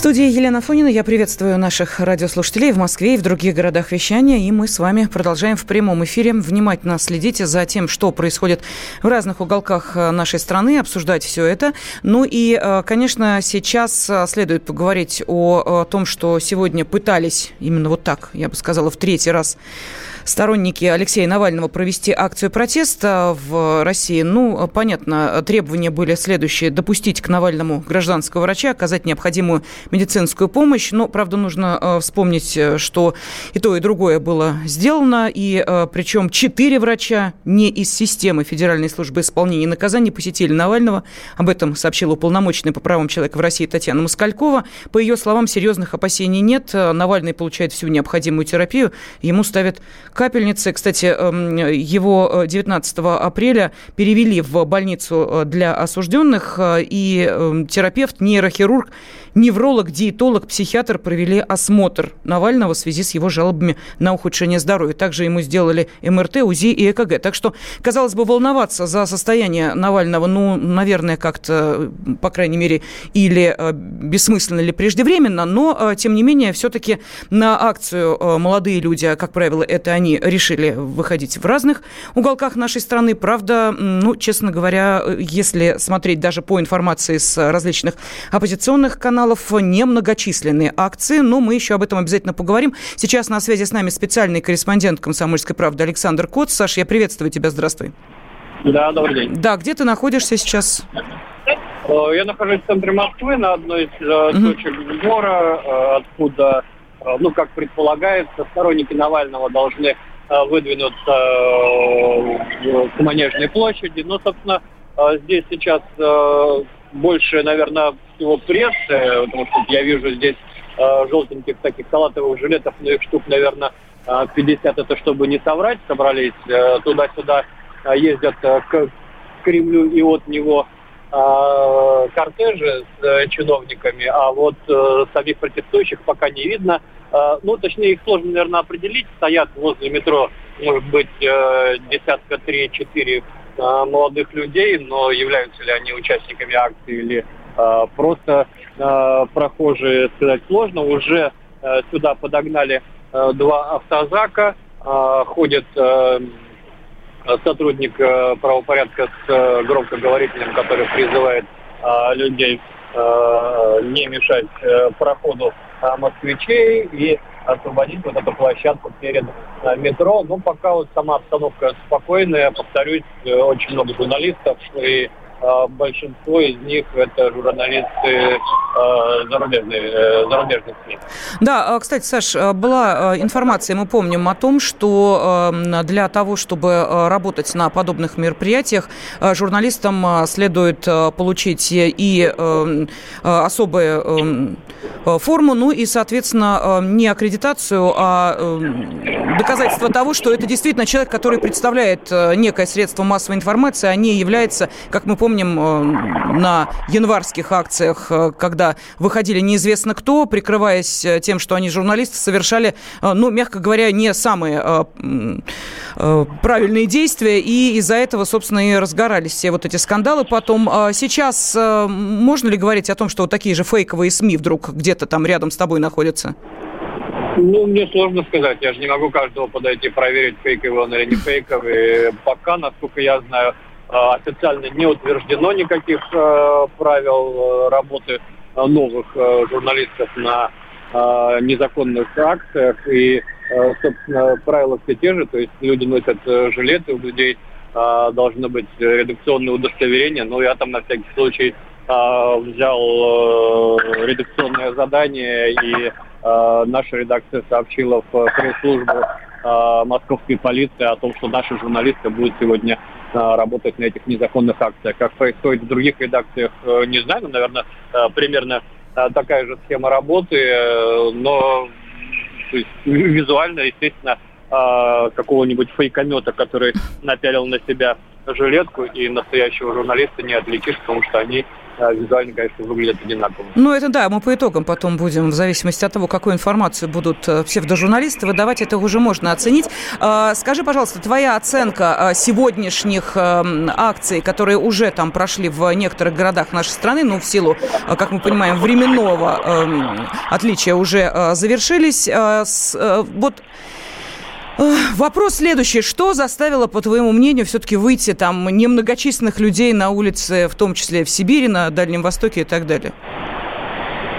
Студии Елена Фонина. Я приветствую наших радиослушателей в Москве и в других городах вещания. И мы с вами продолжаем в прямом эфире внимательно следить за тем, что происходит в разных уголках э, нашей страны, обсуждать все это. Ну и, э, конечно, сейчас э, следует поговорить о том, что сегодня пытались, именно вот так, я бы сказала, в третий раз сторонники Алексея Навального провести акцию протеста в России. Ну, понятно, требования были следующие. Допустить к Навальному гражданского врача, оказать необходимую медицинскую помощь. Но, правда, нужно э, вспомнить, э, что и то, и другое было сделано. И э, причем четыре врача не из системы Федеральной службы исполнения наказаний посетили Навального. Об этом сообщила уполномоченная по правам человека в России Татьяна Москалькова. По ее словам, серьезных опасений нет. Навальный получает всю необходимую терапию. Ему ставят капельницы. Кстати, эм, его 19 апреля перевели в больницу для осужденных, и эм, терапевт, нейрохирург невролог, диетолог, психиатр провели осмотр Навального в связи с его жалобами на ухудшение здоровья. Также ему сделали МРТ, УЗИ и ЭКГ. Так что, казалось бы, волноваться за состояние Навального, ну, наверное, как-то, по крайней мере, или э, бессмысленно, или преждевременно, но, э, тем не менее, все-таки на акцию э, молодые люди, а, как правило, это они решили выходить в разных уголках нашей страны. Правда, ну, честно говоря, если смотреть даже по информации с различных оппозиционных каналов, каналов немногочисленные акции, но мы еще об этом обязательно поговорим. Сейчас на связи с нами специальный корреспондент «Комсомольской правды» Александр Кот. Саш, я приветствую тебя, здравствуй. Да, добрый день. Да, где ты находишься сейчас? Э, я нахожусь в центре Москвы, на одной из угу. точек сбора, э, откуда, ну, как предполагается, сторонники Навального должны выдвинуться к Манежной площади. Но, собственно, здесь сейчас больше, наверное, всего прессы, потому что я вижу здесь э, желтеньких таких салатовых жилетов, ну их штук, наверное, 50, это чтобы не соврать, собрались э, туда-сюда, э, ездят э, к Кремлю и от него э, кортежи с э, чиновниками, а вот э, самих протестующих пока не видно. Э, ну, точнее, их сложно, наверное, определить. Стоят возле метро, может быть, э, десятка три-четыре э, молодых людей, но являются ли они участниками акции или э, просто э, прохожие, сказать сложно. Уже э, сюда подогнали э, два автозака, э, ходит э, сотрудник правопорядка с громкоговорителем, который призывает людей не мешать проходу москвичей и освободить вот эту площадку перед э, метро. Ну, пока вот сама обстановка спокойная, повторюсь, э, очень много журналистов и э, большинство из них это журналисты зарубежные, зарубежных СМИ. Да, кстати, Саш, была информация, мы помним о том, что для того, чтобы работать на подобных мероприятиях, журналистам следует получить и особые форму, ну и, соответственно, э, не аккредитацию, а э, доказательство того, что это действительно человек, который представляет некое средство массовой информации, а не является, как мы помним, на январских акциях, когда выходили неизвестно кто, прикрываясь тем, что они журналисты, совершали, ну, мягко говоря, не самые правильные действия, и из-за этого, собственно, и разгорались все вот эти скандалы. Потом сейчас можно ли говорить о том, что вот такие же фейковые СМИ вдруг где-то там рядом с тобой находится? Ну, мне сложно сказать. Я же не могу каждого подойти проверить, фейковый он или не фейковый. Пока, насколько я знаю, а, официально не утверждено никаких а, правил а, работы новых журналистов на незаконных акциях. И, собственно, правила все те же. То есть люди носят жилеты, у людей должно быть редакционное удостоверение. Но я там на всякий случай взял э, редакционное задание, и э, наша редакция сообщила в пресс-службу э, московской полиции о том, что наши журналисты будут сегодня работать на этих незаконных акциях. Как происходит в других редакциях, не знаю, но, наверное, примерно такая же схема работы, но есть, визуально, естественно, какого-нибудь фейкомета, который напялил на себя жилетку, и настоящего журналиста не отличишь, потому что они визуально, конечно, выглядят одинаково. Ну, это да, мы по итогам потом будем, в зависимости от того, какую информацию будут э, псевдожурналисты выдавать, это уже можно оценить. А, скажи, пожалуйста, твоя оценка а, сегодняшних эм, акций, которые уже там прошли в некоторых городах нашей страны, ну, в силу, э, как мы понимаем, временного эм, отличия уже э, завершились. Вот Вопрос следующий. Что заставило, по твоему мнению, все-таки выйти там немногочисленных людей на улице, в том числе в Сибири, на Дальнем Востоке и так далее?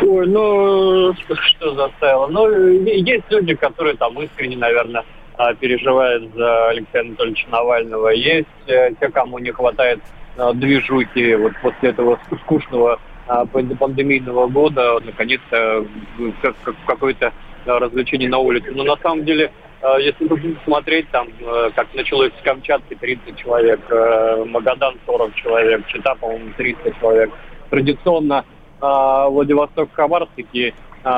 Ой, ну, что заставило? Ну, есть люди, которые там искренне, наверное, а, переживают за Алексея Анатольевича Навального. Есть э, те, кому не хватает а, движухи вот после этого скучного а, пандемийного года, наконец-то какое-то развлечение на улице. Но на самом деле если вы будете смотреть, там, э, как началось с Камчатки 30 человек, э, Магадан 40 человек, Чита, по-моему, 300 человек. Традиционно Владивосток, Хабаровск, такие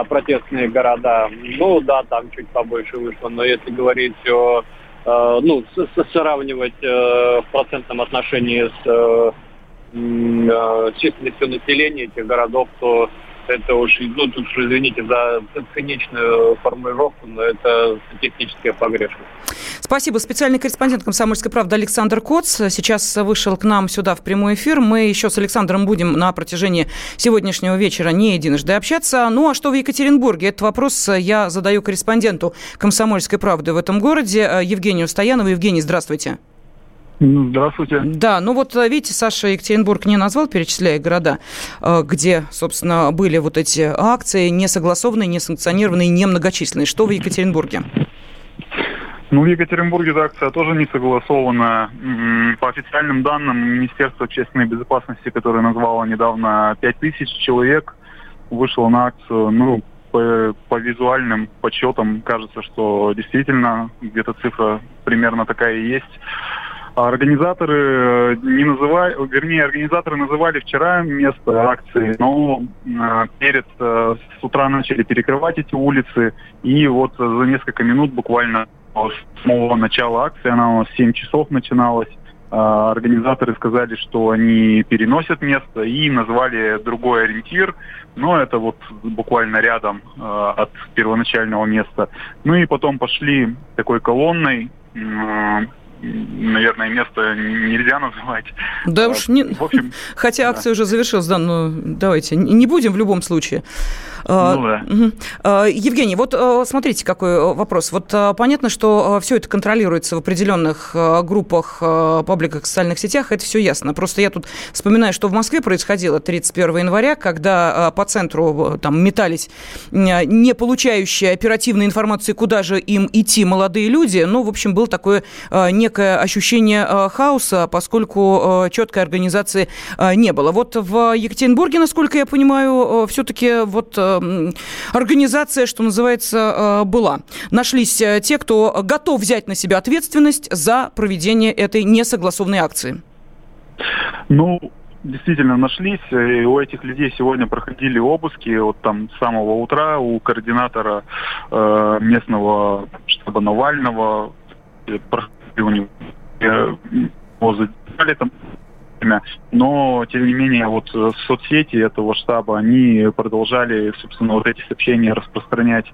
протестные города. Ну да, там чуть побольше вышло, но если говорить о ну, сравнивать в процентном отношении с численностью населения этих городов, то это уж, ну, тут уж извините за циничную формулировку, но это статистическая погрешность. Спасибо. Специальный корреспондент «Комсомольской правды» Александр Коц сейчас вышел к нам сюда в прямой эфир. Мы еще с Александром будем на протяжении сегодняшнего вечера не единожды общаться. Ну, а что в Екатеринбурге? Этот вопрос я задаю корреспонденту «Комсомольской правды» в этом городе Евгению Стоянову. Евгений, здравствуйте. Здравствуйте. Да, ну вот э, видите, Саша Екатеринбург не назвал, перечисляя города, э, где, собственно, были вот эти акции несогласованные, несанкционированные, немногочисленные. Что в Екатеринбурге? Ну, в Екатеринбурге эта акция тоже не согласована. По официальным данным Министерства общественной безопасности, которое назвало недавно 5000 человек, вышло на акцию. Ну, по, по визуальным подсчетам кажется, что действительно где-то цифра примерно такая и есть. А организаторы э, не называли, вернее, организаторы называли вчера место акции, но э, перед э, с утра начали перекрывать эти улицы, и вот за несколько минут буквально с самого начала акции, она у нас в 7 часов начиналась, организаторы сказали, что они переносят место и назвали другой ориентир, но это вот буквально рядом от первоначального места. Ну и потом пошли такой колонной, наверное, место нельзя называть. Да уж, не... в общем, хотя акция да. уже завершилась, да, но давайте не будем в любом случае. А, ну, да. Евгений, вот а, смотрите, какой вопрос. Вот понятно, что все это контролируется в определенных группах, пабликах, социальных сетях, это все ясно. Просто я тут вспоминаю, что в Москве происходило 31 января, когда по центру там метались не получающие оперативной информации, куда же им идти молодые люди. Ну, в общем, было такое некое ощущение хаоса, поскольку четкой организации не было. Вот в Екатеринбурге, насколько я понимаю, все-таки вот организация, что называется, э, была. Нашлись э, те, кто готов взять на себя ответственность за проведение этой несогласованной акции. Ну, действительно нашлись. И у этих людей сегодня проходили обыски вот там с самого утра у координатора э, местного штаба Навального. Проходили у него э, там время. Но, тем не менее, вот э, соцсети этого штаба, они продолжали, собственно, вот эти сообщения распространять.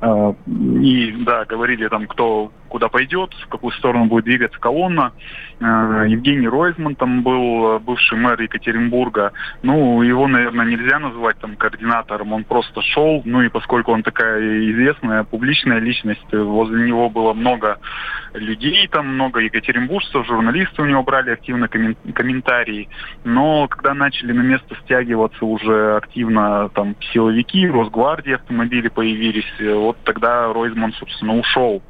Э, и, да, говорили там, кто куда пойдет, в какую сторону будет двигаться колонна. Э, Евгений Ройзман там был, бывший мэр Екатеринбурга. Ну, его, наверное, нельзя называть там координатором, он просто шел. Ну и поскольку он такая известная, публичная личность, возле него было много людей, там много екатеринбуржцев, журналисты у него брали активно комментарии. Но когда начали на место стягиваться уже активно там силовики, Росгвардии автомобили появились, вот тогда Ройзман, собственно, ушел.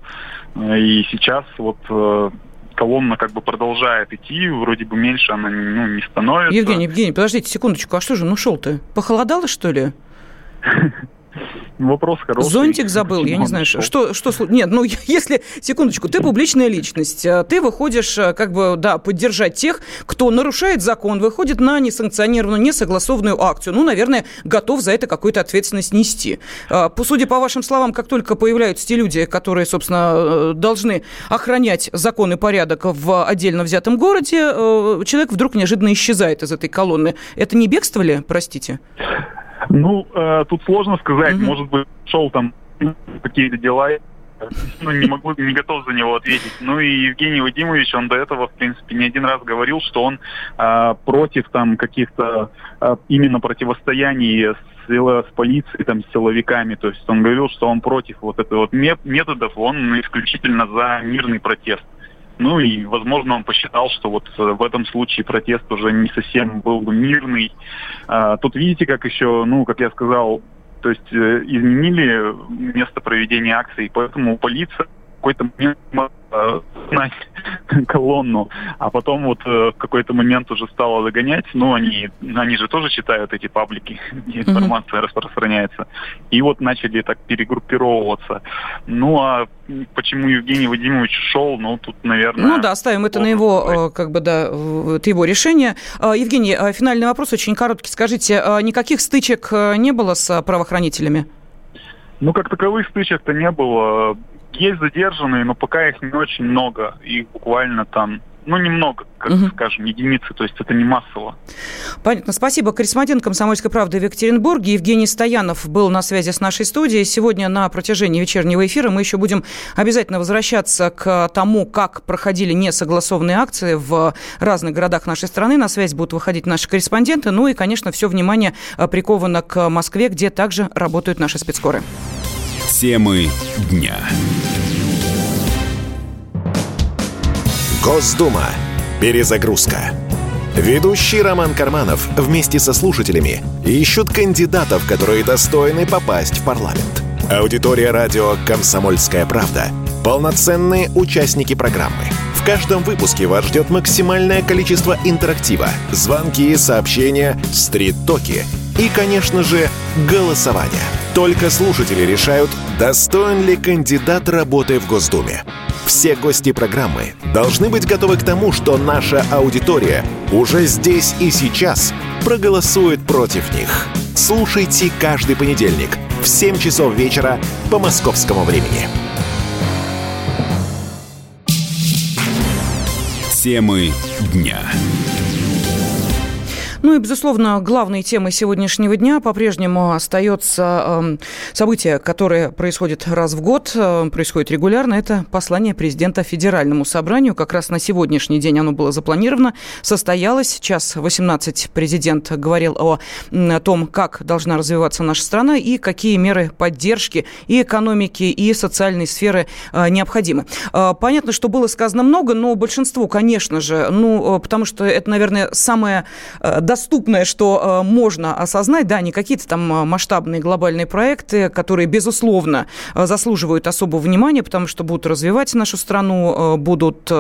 И сейчас вот э, колонна как бы продолжает идти, вроде бы меньше она ну, не становится. Евгений, Евгений, подождите секундочку, а что же, шел ты? Похолодало, что ли? Вопрос хороший. Зонтик забыл, я не знаю, что, что, что... Нет, ну, если, секундочку, ты публичная личность, э, ты выходишь, э, как бы, да, поддержать тех, кто нарушает закон, выходит на несанкционированную, несогласованную акцию. Ну, наверное, готов за это какую-то ответственность нести. Э, судя по вашим словам, как только появляются те люди, которые, собственно, должны охранять закон и порядок в отдельно взятом городе, человек вдруг неожиданно исчезает из этой колонны. Это не бегство ли, простите? Ну, э, тут сложно сказать. Угу. Может быть, шел там какие-то дела, ну, не могу, не готов за него ответить. Ну и Евгений Вадимович, он до этого, в принципе, не один раз говорил, что он э, против там каких-то э, именно противостояний с с полицией, там, с силовиками. То есть он говорил, что он против вот этого вот методов, он исключительно за мирный протест. Ну и, возможно, он посчитал, что вот э, в этом случае протест уже не совсем был бы мирный. А, тут видите, как еще, ну, как я сказал, то есть э, изменили место проведения акции, поэтому полиция в какой-то момент знать колонну, а потом вот э, в какой-то момент уже стало догонять, ну, они, они же тоже читают эти паблики, где информация mm-hmm. распространяется, и вот начали так перегруппировываться. Ну, а почему Евгений Вадимович ушел, ну, тут, наверное... Ну да, оставим это на его. Э, как бы, да, это его решение. А, Евгений, а, финальный вопрос очень короткий. Скажите, а никаких стычек э, не было с правоохранителями? Ну, как таковых стычек-то не было. Есть задержанные, но пока их не очень много. Их буквально там ну, немного, как угу. скажем, единицы, то есть это не массово. Понятно. Спасибо. Корреспондент «Комсомольской правды» в Екатеринбурге Евгений Стоянов был на связи с нашей студией. Сегодня на протяжении вечернего эфира мы еще будем обязательно возвращаться к тому, как проходили несогласованные акции в разных городах нашей страны. На связь будут выходить наши корреспонденты. Ну и, конечно, все внимание приковано к Москве, где также работают наши спецкоры. Темы дня. Госдума. Перезагрузка. Ведущий Роман Карманов вместе со слушателями ищут кандидатов, которые достойны попасть в парламент. Аудитория радио «Комсомольская правда» — полноценные участники программы. В каждом выпуске вас ждет максимальное количество интерактива, звонки, сообщения, стрит-токи и, конечно же, голосование. Только слушатели решают, достоин ли кандидат работы в Госдуме. Все гости программы должны быть готовы к тому, что наша аудитория уже здесь и сейчас проголосует против них. Слушайте каждый понедельник в 7 часов вечера по московскому времени. Темы дня. Ну и, безусловно, главной темой сегодняшнего дня по-прежнему остается э, событие, которое происходит раз в год, э, происходит регулярно. Это послание президента Федеральному собранию. Как раз на сегодняшний день оно было запланировано, состоялось. Час 18 президент говорил о, том, как должна развиваться наша страна и какие меры поддержки и экономики, и социальной сферы э, необходимы. Э, понятно, что было сказано много, но большинство, конечно же, ну, потому что это, наверное, самое доступное, что э, можно осознать, да, не какие-то там э, масштабные глобальные проекты, которые, безусловно, э, заслуживают особого внимания, потому что будут развивать нашу страну, будут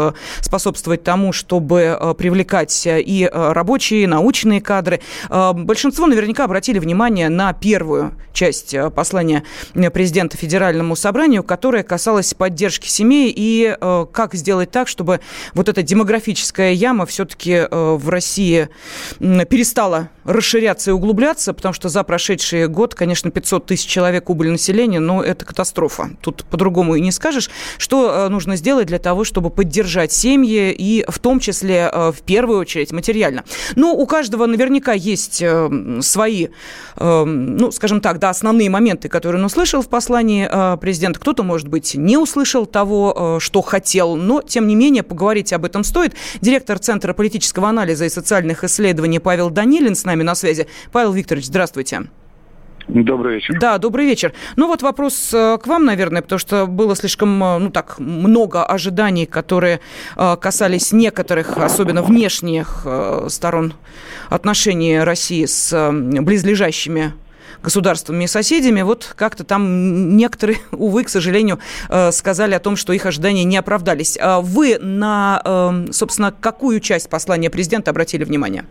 способствовать тому, чтобы привлекать и рабочие, и научные кадры. Большинство наверняка обратили внимание на первую часть послания президента Федеральному собранию, которая касалась поддержки семей и как сделать так, чтобы вот эта демографическая яма все-таки в России перестала расширяться и углубляться, потому что за прошедший год, конечно, 500 тысяч человек убыль населения, но это катастрофа. Тут по-другому и не скажешь. Что э, нужно сделать для того, чтобы поддержать семьи и в том числе, э, в первую очередь, материально? Ну, у каждого наверняка есть э, свои, ну, скажем так, да, основные моменты, которые он услышал в послании президента. Кто-то, может быть, не услышал того, что хотел, но, тем не менее, поговорить об этом стоит. Директор Центра политического анализа и социальных исследований Павел Данилин с нами на связи. Павел Викторович, здравствуйте. Добрый вечер. Да, добрый вечер. Ну вот вопрос э, к вам, наверное, потому что было слишком, э, ну так, много ожиданий, которые э, касались некоторых, особенно внешних сторон отношений России с близлежащими государствами и соседями, вот как-то там некоторые, увы, к сожалению, сказали о том, что их ожидания не оправдались. А вы на, собственно, какую часть послания президента обратили внимание?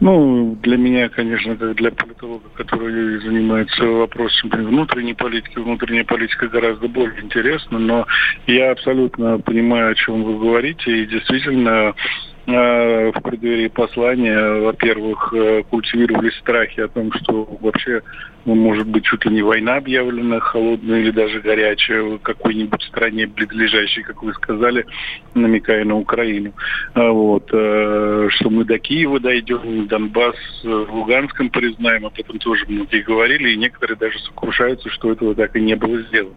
Ну, для меня, конечно, как для политолога, который занимается вопросами внутренней политики, внутренняя политика гораздо более интересна, но я абсолютно понимаю, о чем вы говорите, и действительно в преддверии послания, во-первых, э, культивировались страхи о том, что вообще ну, может быть чуть ли не война объявлена, холодная или даже горячая в какой-нибудь стране близлежащей, как вы сказали, намекая на Украину. А вот, э, что мы до Киева дойдем, Донбасс в Луганском признаем, об этом тоже многие говорили, и некоторые даже сокрушаются, что этого так и не было сделано.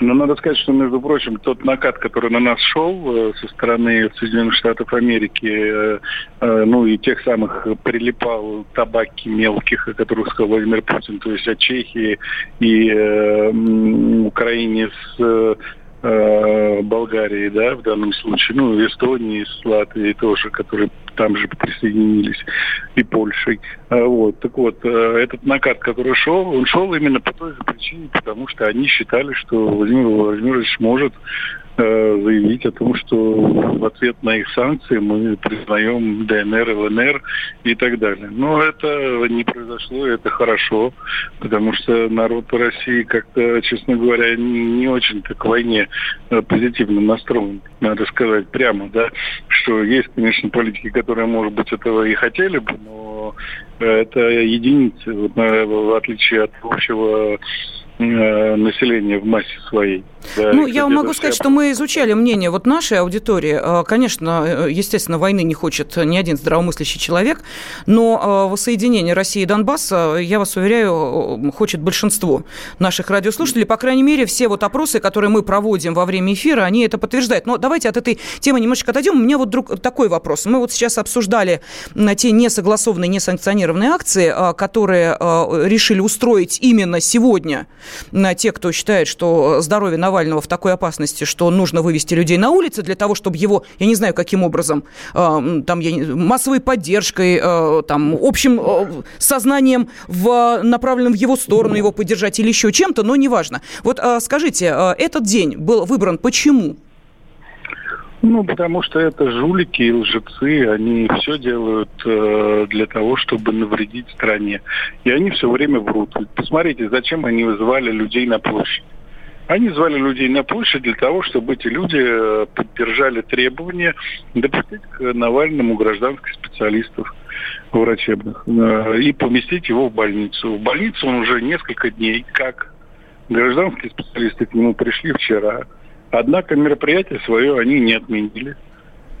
Но надо сказать, что, между прочим, тот накат, который на нас шел э, со стороны Соединенных Штатов Америки, э, э, ну и тех самых прилипал табаки мелких, о которых сказал Владимир Путин, то есть от Чехии и Украине с э, Болгарии, да, в данном случае, ну, Эстонии, с Латвией тоже, которые там же присоединились, и Польшей. А, вот, так вот, э, этот накат, который шел, он шел именно по той же причине, потому что они считали, что Владимир Владимирович может Э, заявить о том, что в ответ на их санкции мы признаем ДНР, ЛНР и так далее. Но это не произошло, это хорошо, потому что народ России как-то, честно говоря, не очень-то к войне э, позитивно настроен, надо сказать прямо, да, что есть, конечно, политики, которые, может быть, этого и хотели бы, но это единицы, в отличие от общего Э, населения в массе своей. Да, ну, я могу сказать, что мы изучали мнение вот нашей аудитории. Э, конечно, э, естественно, войны не хочет ни один здравомыслящий человек, но воссоединение России и Донбасса, я вас уверяю, хочет большинство наших радиослушателей. По крайней мере, все вот опросы, которые мы проводим во время эфира, они это подтверждают. Но давайте от этой темы немножечко отойдем. У меня вот друг, такой вопрос. Мы вот сейчас обсуждали те несогласованные, несанкционированные акции, которые решили устроить именно сегодня те, кто считает, что здоровье Навального в такой опасности, что нужно вывести людей на улицы для того, чтобы его, я не знаю, каким образом, э, там, я, массовой поддержкой, э, там, общим э, сознанием, в, направленным в его сторону, его поддержать или еще чем-то, но неважно. Вот скажите, этот день был выбран почему? Ну, потому что это жулики и лжецы, они все делают э, для того, чтобы навредить стране. И они все время врут. Посмотрите, зачем они вызывали людей на площадь. Они звали людей на площадь для того, чтобы эти люди э, поддержали требования допустить к Навальному гражданских специалистов врачебных э, и поместить его в больницу. В больницу он уже несколько дней, как гражданские специалисты к нему пришли вчера, Однако мероприятие свое они не отменили,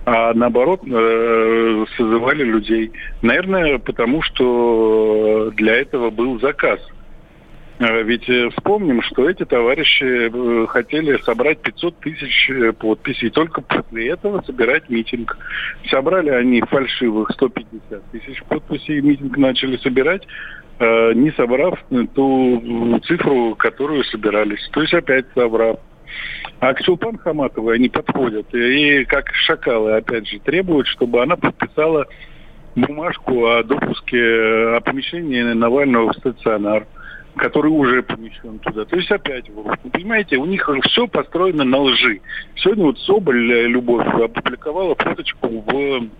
а наоборот э, созывали людей. Наверное, потому что для этого был заказ. Э, ведь э, вспомним, что эти товарищи хотели собрать 500 тысяч подписей, только после этого собирать митинг. Собрали они фальшивых 150 тысяч подписей, митинг начали собирать, не собрав ту цифру, которую собирались. То есть опять собрав. А к Чулпан Хаматовой они подходят и, как шакалы, опять же, требуют, чтобы она подписала бумажку о допуске, о помещении Навального в стационар который уже помещен туда. То есть опять, вы понимаете, у них все построено на лжи. Сегодня вот Соболь э, Любовь опубликовала фоточку в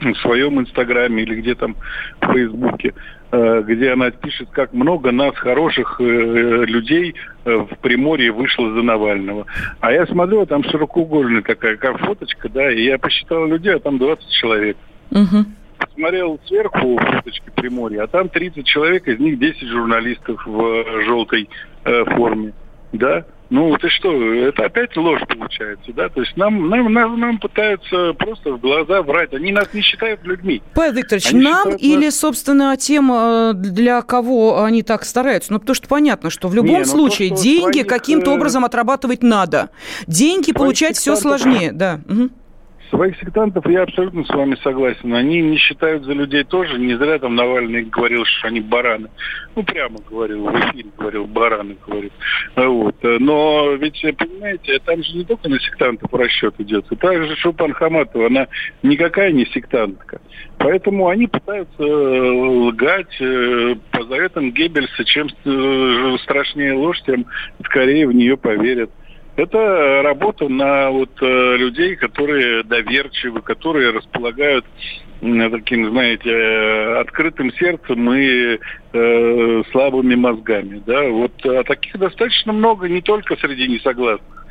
в своем инстаграме или где там в фейсбуке, э, где она пишет, как много нас, хороших э, людей, э, в Приморье вышло за Навального. А я смотрю, там широкоугольная такая как фоточка, да, и я посчитал людей, а там 20 человек. Угу. Посмотрел сверху фоточки Приморья, а там 30 человек, из них 10 журналистов в желтой э, форме, да. Ну, ты что, это опять ложь получается, да? То есть нам, нам, нам, нам пытаются просто в глаза врать. Они нас не считают людьми. Павел Викторович, они нам или, нас... собственно, тем, э, для кого они так стараются? Ну, потому что понятно, что в любом не, ну, случае то, деньги своих... каким-то э, образом отрабатывать надо. Деньги получать все сложнее, да. Угу. Своих сектантов я абсолютно с вами согласен. Они не считают за людей тоже. Не зря там Навальный говорил, что они бараны. Ну, прямо говорил, в эфире говорил, бараны, говорит. Вот. Но ведь, понимаете, там же не только на сектантов расчет идет. И также Шупан Хаматова, она никакая не сектантка. Поэтому они пытаются э, лгать э, по заветам Геббельса. Чем э, страшнее ложь, тем скорее в нее поверят. Это работа на вот э, людей, которые доверчивы, которые располагают таким, знаете, э, открытым сердцем и э, слабыми мозгами. Да? Вот а таких достаточно много не только среди несогласных.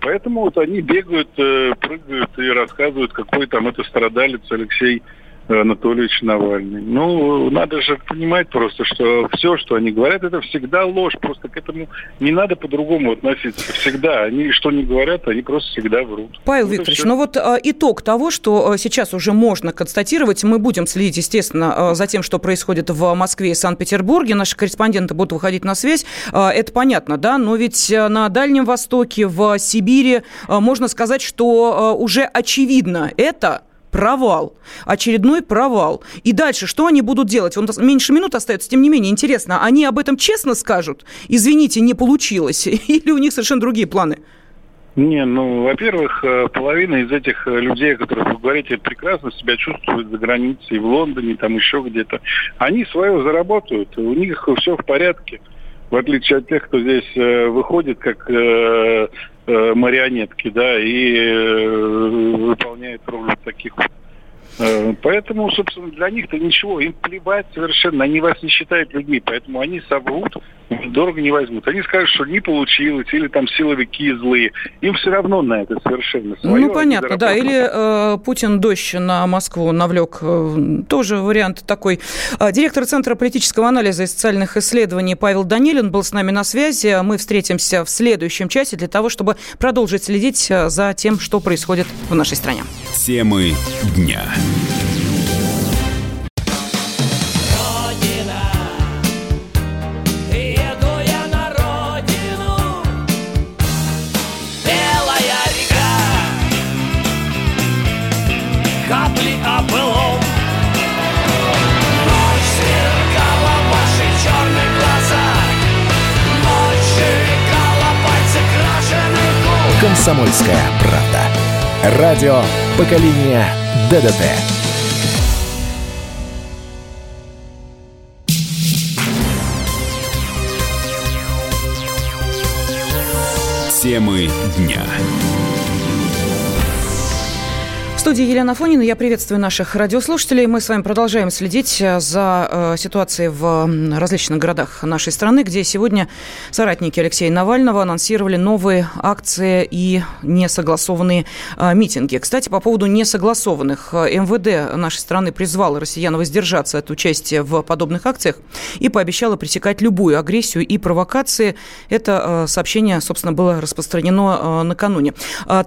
Поэтому вот они бегают, э, прыгают и рассказывают, какой там это страдалец Алексей Анатольевич Навальный. Ну, надо же понимать просто, что все, что они говорят, это всегда ложь. Просто к этому не надо по-другому относиться. Всегда. Они что не говорят, они просто всегда врут. Павел вот Викторович, ну вот а, итог того, что а, сейчас уже можно констатировать, мы будем следить, естественно, а, за тем, что происходит в Москве и Санкт-Петербурге. Наши корреспонденты будут выходить на связь. Это понятно, да? Но ведь на Дальнем Востоке, в Сибири можно сказать, что уже очевидно это провал. Очередной провал. И дальше что они будут делать? Он меньше минут остается, тем не менее, интересно, они об этом честно скажут? Извините, не получилось. Или у них совершенно другие планы? Не, ну, во-первых, э, половина из этих э, людей, о которых вы говорите, прекрасно себя чувствуют за границей, в Лондоне, там еще где-то. Они свое заработают, у них все в порядке. В отличие от тех, кто здесь э, выходит как Э, марионетки, да, и э, выполняет роль таких вот Э, поэтому, собственно, для них-то ничего, им плевать совершенно, они вас не считают людьми, поэтому они соврут, дорого не возьмут. Они скажут, что не получилось, или там силовики злые. Им все равно на это совершенно свое. Ну, понятно, да. Или э, Путин дождь на Москву навлек. Э, тоже вариант такой. Э, директор Центра политического анализа и социальных исследований Павел Данилин был с нами на связи. Мы встретимся в следующем часе для того, чтобы продолжить следить э, за тем, что происходит в нашей стране. Темы дня. «Комсомольская правда». Радио поколения ДДТ». Темы дня студии Елена Фонина. Я приветствую наших радиослушателей. Мы с вами продолжаем следить э, за э, ситуацией в различных городах нашей страны, где сегодня соратники Алексея Навального анонсировали новые акции и несогласованные э, митинги. Кстати, по поводу несогласованных. МВД нашей страны призвал россиян воздержаться от участия в подобных акциях и пообещала пресекать любую агрессию и провокации. Это сообщение, собственно, было распространено накануне.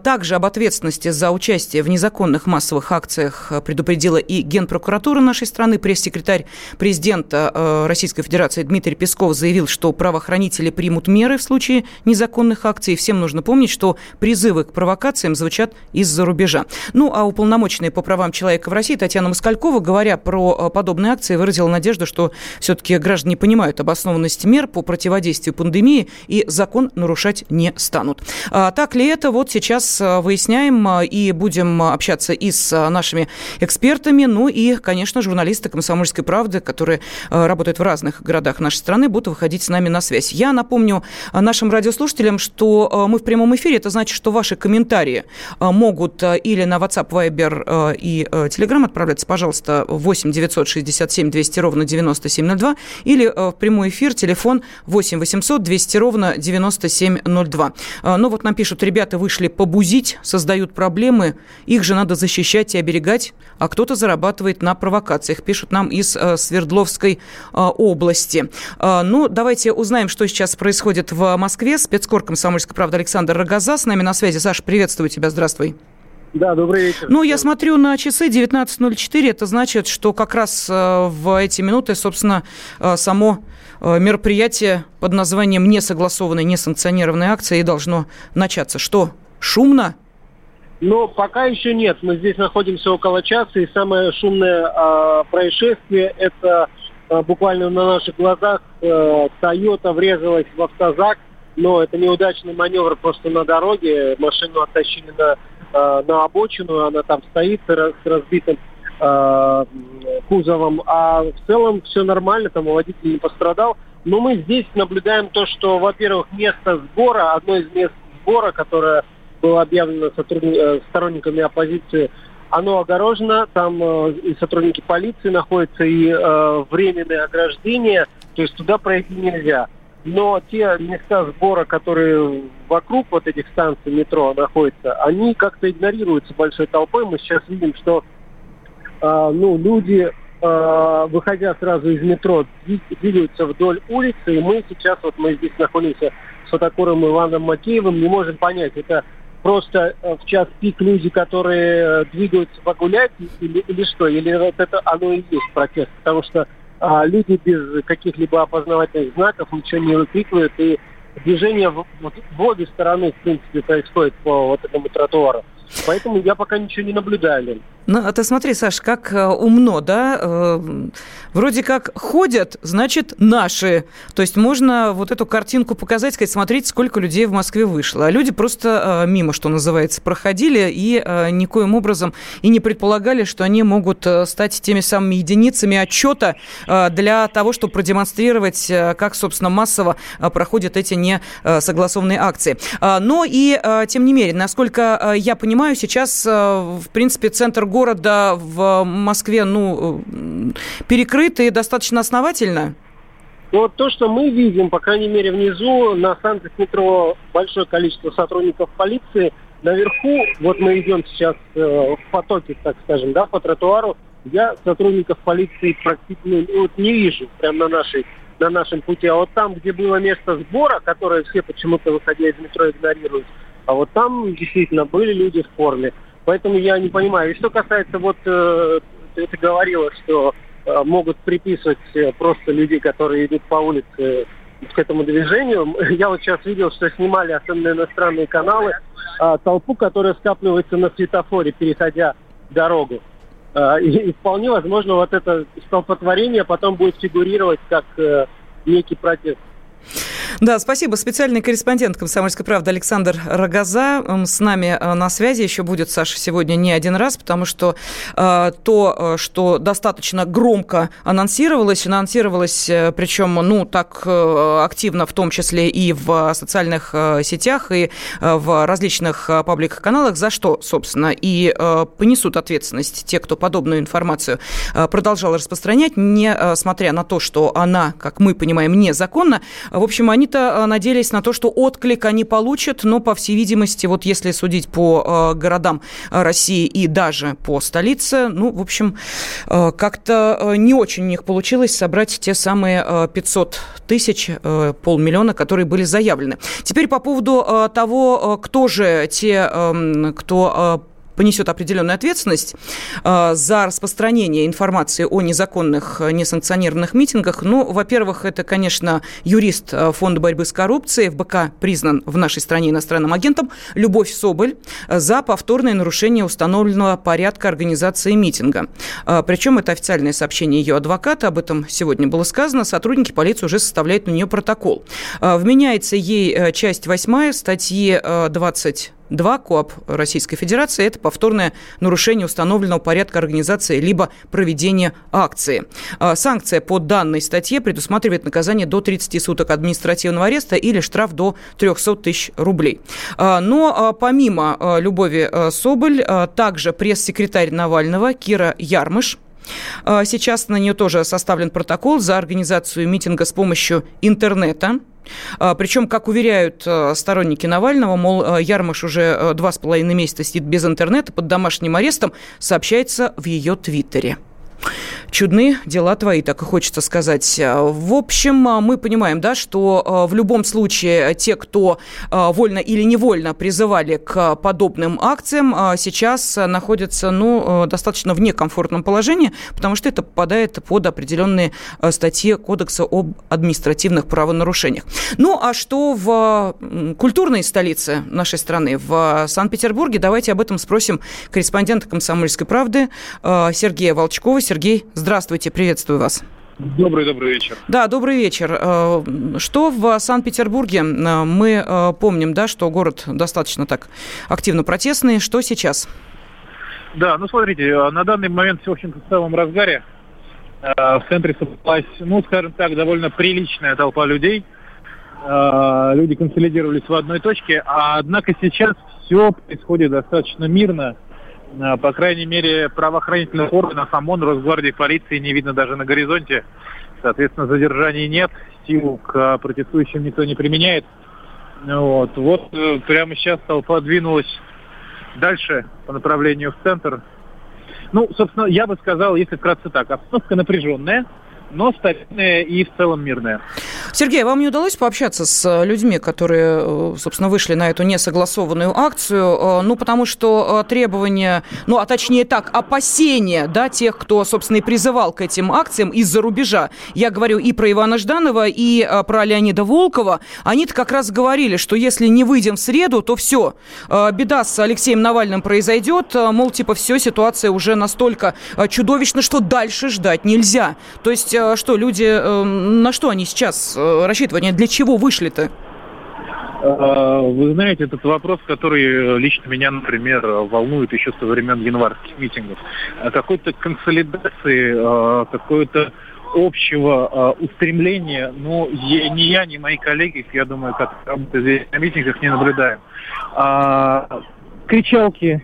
Также об ответственности за участие в незаконных незаконных массовых акциях э, предупредила и Генпрокуратура нашей страны. Пресс-секретарь президента э, Российской Федерации Дмитрий Песков заявил, что правоохранители примут меры в случае незаконных акций. Всем нужно помнить, что призывы к провокациям звучат из-за рубежа. Ну, а уполномоченная по правам человека в России Татьяна Москалькова, говоря про э, подобные акции, выразила надежду, что все-таки граждане понимают обоснованность мер по противодействию пандемии и закон нарушать не станут. А так ли это? Вот сейчас выясняем и будем общаться общаться и с а, нашими экспертами, ну и, конечно, журналисты «Комсомольской правды», которые а, работают в разных городах нашей страны, будут выходить с нами на связь. Я напомню а, нашим радиослушателям, что мы в прямом эфире, это значит, что ваши комментарии могут или на WhatsApp, Viber и Telegram отправляться, пожалуйста, 8 967 200 ровно 9702 или в прямой эфир, телефон 8 800 200 ровно 9702. Ну вот нам пишут, ребята вышли побузить, создают проблемы, их же надо надо защищать и оберегать, а кто-то зарабатывает на провокациях, пишут нам из э, Свердловской э, области. Э, ну, давайте узнаем, что сейчас происходит в Москве. Спецкор «Комсомольской правды» Александр Рогоза с нами на связи. Саша, приветствую тебя, здравствуй. Да, добрый вечер. Ну, я смотрю на часы 19.04. Это значит, что как раз в эти минуты, собственно, само мероприятие под названием «Несогласованная, несанкционированная акция» и должно начаться. Что, шумно? Но пока еще нет. Мы здесь находимся около часа, и самое шумное э, происшествие – это э, буквально на наших глазах э, Toyota врезалась в автозак, но это неудачный маневр просто на дороге. Машину оттащили на, э, на обочину, она там стоит с разбитым э, кузовом. А в целом все нормально, там водитель не пострадал. Но мы здесь наблюдаем то, что, во-первых, место сбора, одно из мест сбора, которое было объявлено э, сторонниками оппозиции оно огорожено, там э, и сотрудники полиции находятся, и э, временные ограждения, то есть туда пройти нельзя. Но те места сбора, которые вокруг вот этих станций метро находятся, они как-то игнорируются большой толпой. Мы сейчас видим, что э, ну, люди, э, выходя сразу из метро, двигаются вдоль улицы, и мы сейчас, вот мы здесь находимся с фотокуром Иваном Макеевым, не можем понять, это просто э, в час пик люди, которые э, двигаются погулять или, или что? Или вот это оно и есть протест? Потому что а, люди без каких-либо опознавательных знаков ничего не выкрикивают, и движение в, в, в обе стороны, в принципе, происходит по вот этому тротуару. Поэтому я пока ничего не наблюдаю, Ну, а ты смотри, Саш, как э, умно, да? Э, вроде как ходят, значит, наши. То есть можно вот эту картинку показать, сказать, смотрите, сколько людей в Москве вышло. А люди просто э, мимо, что называется, проходили и никоим образом и не предполагали, что они могут стать теми самыми единицами отчета для того, чтобы продемонстрировать, как, собственно, массово проходят эти несогласованные акции. Но и, тем не менее, насколько я понимаю, сейчас, в принципе, центр города в Москве, ну, перекрыт и достаточно основательно? Вот то, что мы видим, по крайней мере, внизу на станции метро большое количество сотрудников полиции. Наверху, вот мы идем сейчас э, в потоке, так скажем, да, по тротуару, я сотрудников полиции практически ну, вот не вижу прямо на нашей на нашем пути. А вот там, где было место сбора, которое все почему-то, выходя из метро, игнорируют, а вот там действительно были люди в форме. Поэтому я не понимаю. И что касается, вот э, ты, говорила, что э, могут приписывать э, просто людей, которые идут по улице к этому движению. Я вот сейчас видел, что снимали, особенно иностранные каналы, э, толпу, которая скапливается на светофоре, переходя дорогу. Э, и, и вполне возможно, вот это столпотворение потом будет фигурировать как э, некий протест. Да, спасибо. Специальный корреспондент «Комсомольской правды» Александр Рогоза с нами э, на связи. Еще будет, Саша, сегодня не один раз, потому что э, то, э, что достаточно громко анонсировалось, анонсировалось, э, причем, ну, так активно, в том числе и в социальных сетях, и в различных э, паблик-каналах, за что, собственно, и понесут ответственность те, кто подобную информацию продолжал распространять, несмотря на то, что она, как мы понимаем, незаконна. В общем, они они-то э, надеялись на то, что отклик они получат, но, по всей видимости, вот если судить по э, городам э, России и даже по столице, ну, в общем, как-то не очень у них получилось собрать те самые 500 тысяч, полмиллиона, которые были заявлены. Теперь по поводу того, кто же те, эм, кто понесет определенную ответственность э, за распространение информации о незаконных, э, несанкционированных митингах. Ну, во-первых, это, конечно, юрист э, Фонда борьбы с коррупцией, ФБК признан в нашей стране иностранным агентом, Любовь Соболь за повторное нарушение установленного порядка организации митинга. Причем это официальное сообщение ее адвоката, об этом сегодня было сказано. Сотрудники полиции уже составляют на нее протокол. Вменяется ей часть 8 статьи 20 2 КОАП Российской Федерации – это повторное нарушение установленного порядка организации либо проведения акции. А, санкция по данной статье предусматривает наказание до 30 суток административного ареста или штраф до 300 тысяч рублей. А, но а, помимо Любови Соболь, также пресс-секретарь Навального Кира Ярмыш Сейчас на нее тоже составлен протокол за организацию митинга с помощью интернета. А, Причем, как уверяют э, сторонники Навального, мол, э, Ярмаш уже э, два с половиной месяца сидит без интернета под домашним арестом, сообщается в ее твиттере. Чудны дела твои, так и хочется сказать. В общем, мы понимаем, да, что э, в любом случае те, кто э, вольно или невольно призывали к подобным акциям, э, сейчас находятся, ну, достаточно в некомфортном положении, потому что это попадает под определенные статьи Кодекса об административных правонарушениях. Ну, а что в культурной столице нашей страны, в Санкт-Петербурге, давайте об этом спросим корреспондента «Комсомольской правды» Сергея Волчкова. Сергей, здравствуйте, приветствую вас. Добрый, добрый вечер. Да, добрый вечер. Э, что в Санкт-Петербурге? Э, мы э, помним, да, что город достаточно так активно протестный. Что сейчас? Да, ну смотрите, на данный момент все, в общем-то, в самом разгаре. В центре собралась, ну, скажем так, довольно приличная толпа людей. Люди консолидировались в одной точке, а однако сейчас все происходит достаточно мирно по крайней мере, правоохранительных органов, ОМОН, Росгвардии, полиции не видно даже на горизонте. Соответственно, задержаний нет, силу к протестующим никто не применяет. Вот, вот э, прямо сейчас толпа двинулась дальше по направлению в центр. Ну, собственно, я бы сказал, если вкратце так, обстановка напряженная, но стабильная и в целом мирная. Сергей, вам не удалось пообщаться с э, людьми, которые, э, собственно, вышли на эту несогласованную акцию? Э, ну, потому что требования, ну, а точнее так, опасения, да, тех, кто, собственно, и призывал к этим акциям из-за рубежа. Я говорю и про Ивана Жданова, и про Леонида Волкова. Они-то как раз говорили, что если не выйдем в среду, то все, беда с Алексеем Навальным произойдет, мол, типа, все, ситуация уже настолько чудовищна, что дальше ждать нельзя. То есть а что, люди, эм, на что они сейчас э, рассчитывают? Для чего вышли-то? А, вы знаете, этот вопрос, который лично меня, например, волнует еще со времен январских митингов. Какой-то консолидации, какой-то общего устремления, ну, ни я, ни мои коллеги, я думаю, как здесь на митингах, не наблюдаем. Кричалки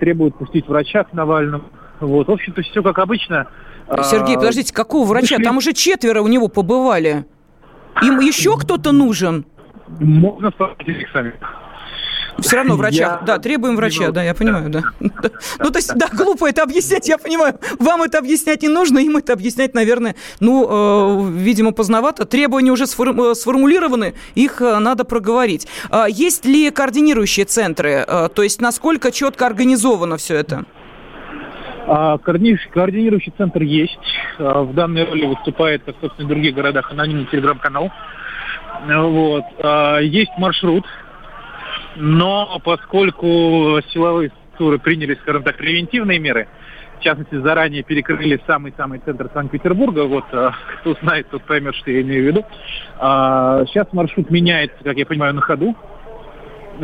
требуют пустить врача к Навальному. Вот, в общем-то, все как обычно. Сергей, а, подождите, какого врача? Там уже четверо у него побывали. Им еще кто-то нужен? Можно спросить их сами. Все равно врача. Я... Да, требуем врача, да, я понимаю, да. Ну, то есть, да, глупо это объяснять, я понимаю. Вам это объяснять не нужно, им это объяснять, наверное, ну, э, видимо, поздновато. Требования уже э, сформулированы, их э, надо проговорить. А есть ли координирующие центры? То есть, насколько четко организовано все это? А, координирующий центр есть. А, в данной роли выступает, как, собственно, в других городах, анонимный телеграм-канал. Вот. А, есть маршрут, но поскольку силовые структуры приняли, скажем так, превентивные меры, в частности, заранее перекрыли самый-самый центр Санкт-Петербурга. Вот кто знает, тот поймет, что я имею в виду. Сейчас маршрут меняется, как я понимаю, на ходу.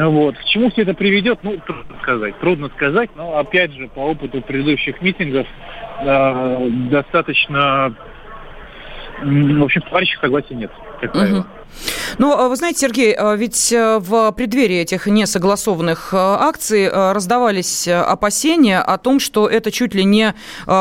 Вот. К чему все это приведет, ну, трудно сказать. Трудно сказать, но, опять же, по опыту предыдущих митингов э, достаточно... В общем, товарищей согласия нет, как правило. Угу. Ну, а вы знаете, Сергей, а ведь э, в преддверии этих несогласованных э, акций э, раздавались опасения о том, что это чуть ли не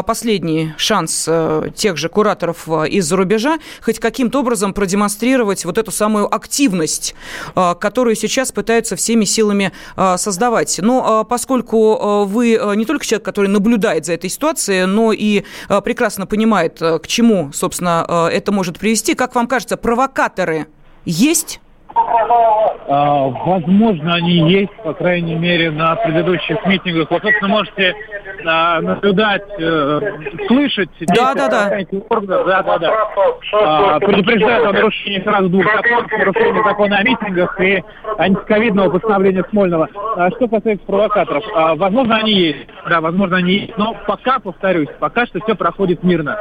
последний шанс тех же кураторов из-за рубежа хоть каким-то образом продемонстрировать вот эту самую активность, которую сейчас пытаются всеми силами создавать. Но поскольку вы не только человек, который наблюдает за этой ситуацией, но и прекрасно понимает, к чему, собственно, это может привести, как вам кажется, провокаторы есть? А, возможно, они есть, по крайней мере, на предыдущих митингах. Вы, собственно, можете а, наблюдать, э, слышать. Да, да, да. Да, да, да. А, предупреждают о нарушении сразу двух законов, нарушении закона о митингах и антиковидного постановления Смольного. А что касается провокаторов, а, возможно, они есть. Да, возможно, они есть. Но пока, повторюсь, пока что все проходит мирно.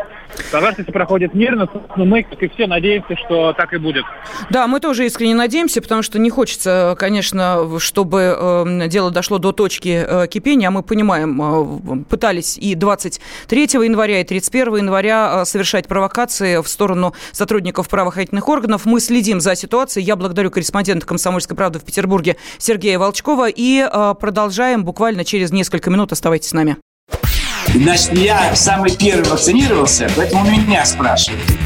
Пока что все проходит мирно. Но мы, как и все, надеемся, что так и будет. Да, мы тоже искренне надеемся, потому что не хочется, конечно, чтобы э, дело дошло до точки э, кипения, мы понимаем, э, пытались и 23 января, и 31 января совершать провокации в сторону сотрудников правоохранительных органов. Мы следим за ситуацией. Я благодарю корреспондента «Комсомольской правды» в Петербурге Сергея Волчкова и продолжаем буквально через несколько минут. Оставайтесь с нами. Значит, я самый первый вакцинировался, поэтому меня спрашивают.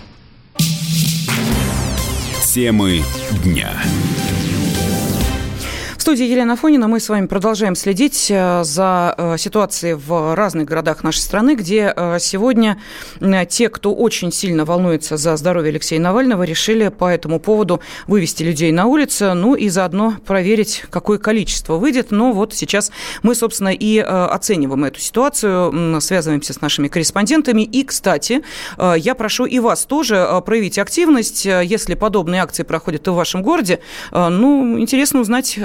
Темы дня. В студии Елена Фонина мы с вами продолжаем следить э, за э, ситуацией в разных городах нашей страны, где э, сегодня те, кто очень сильно волнуется за здоровье Алексея Навального, решили по этому поводу вывести людей на улицу, ну и заодно проверить, какое количество выйдет. Но вот сейчас мы, собственно, и оцениваем эту ситуацию, связываемся с нашими корреспондентами. И, кстати, я прошу и вас тоже проявить активность, если подобные акции проходят и в вашем городе. Ну, интересно узнать,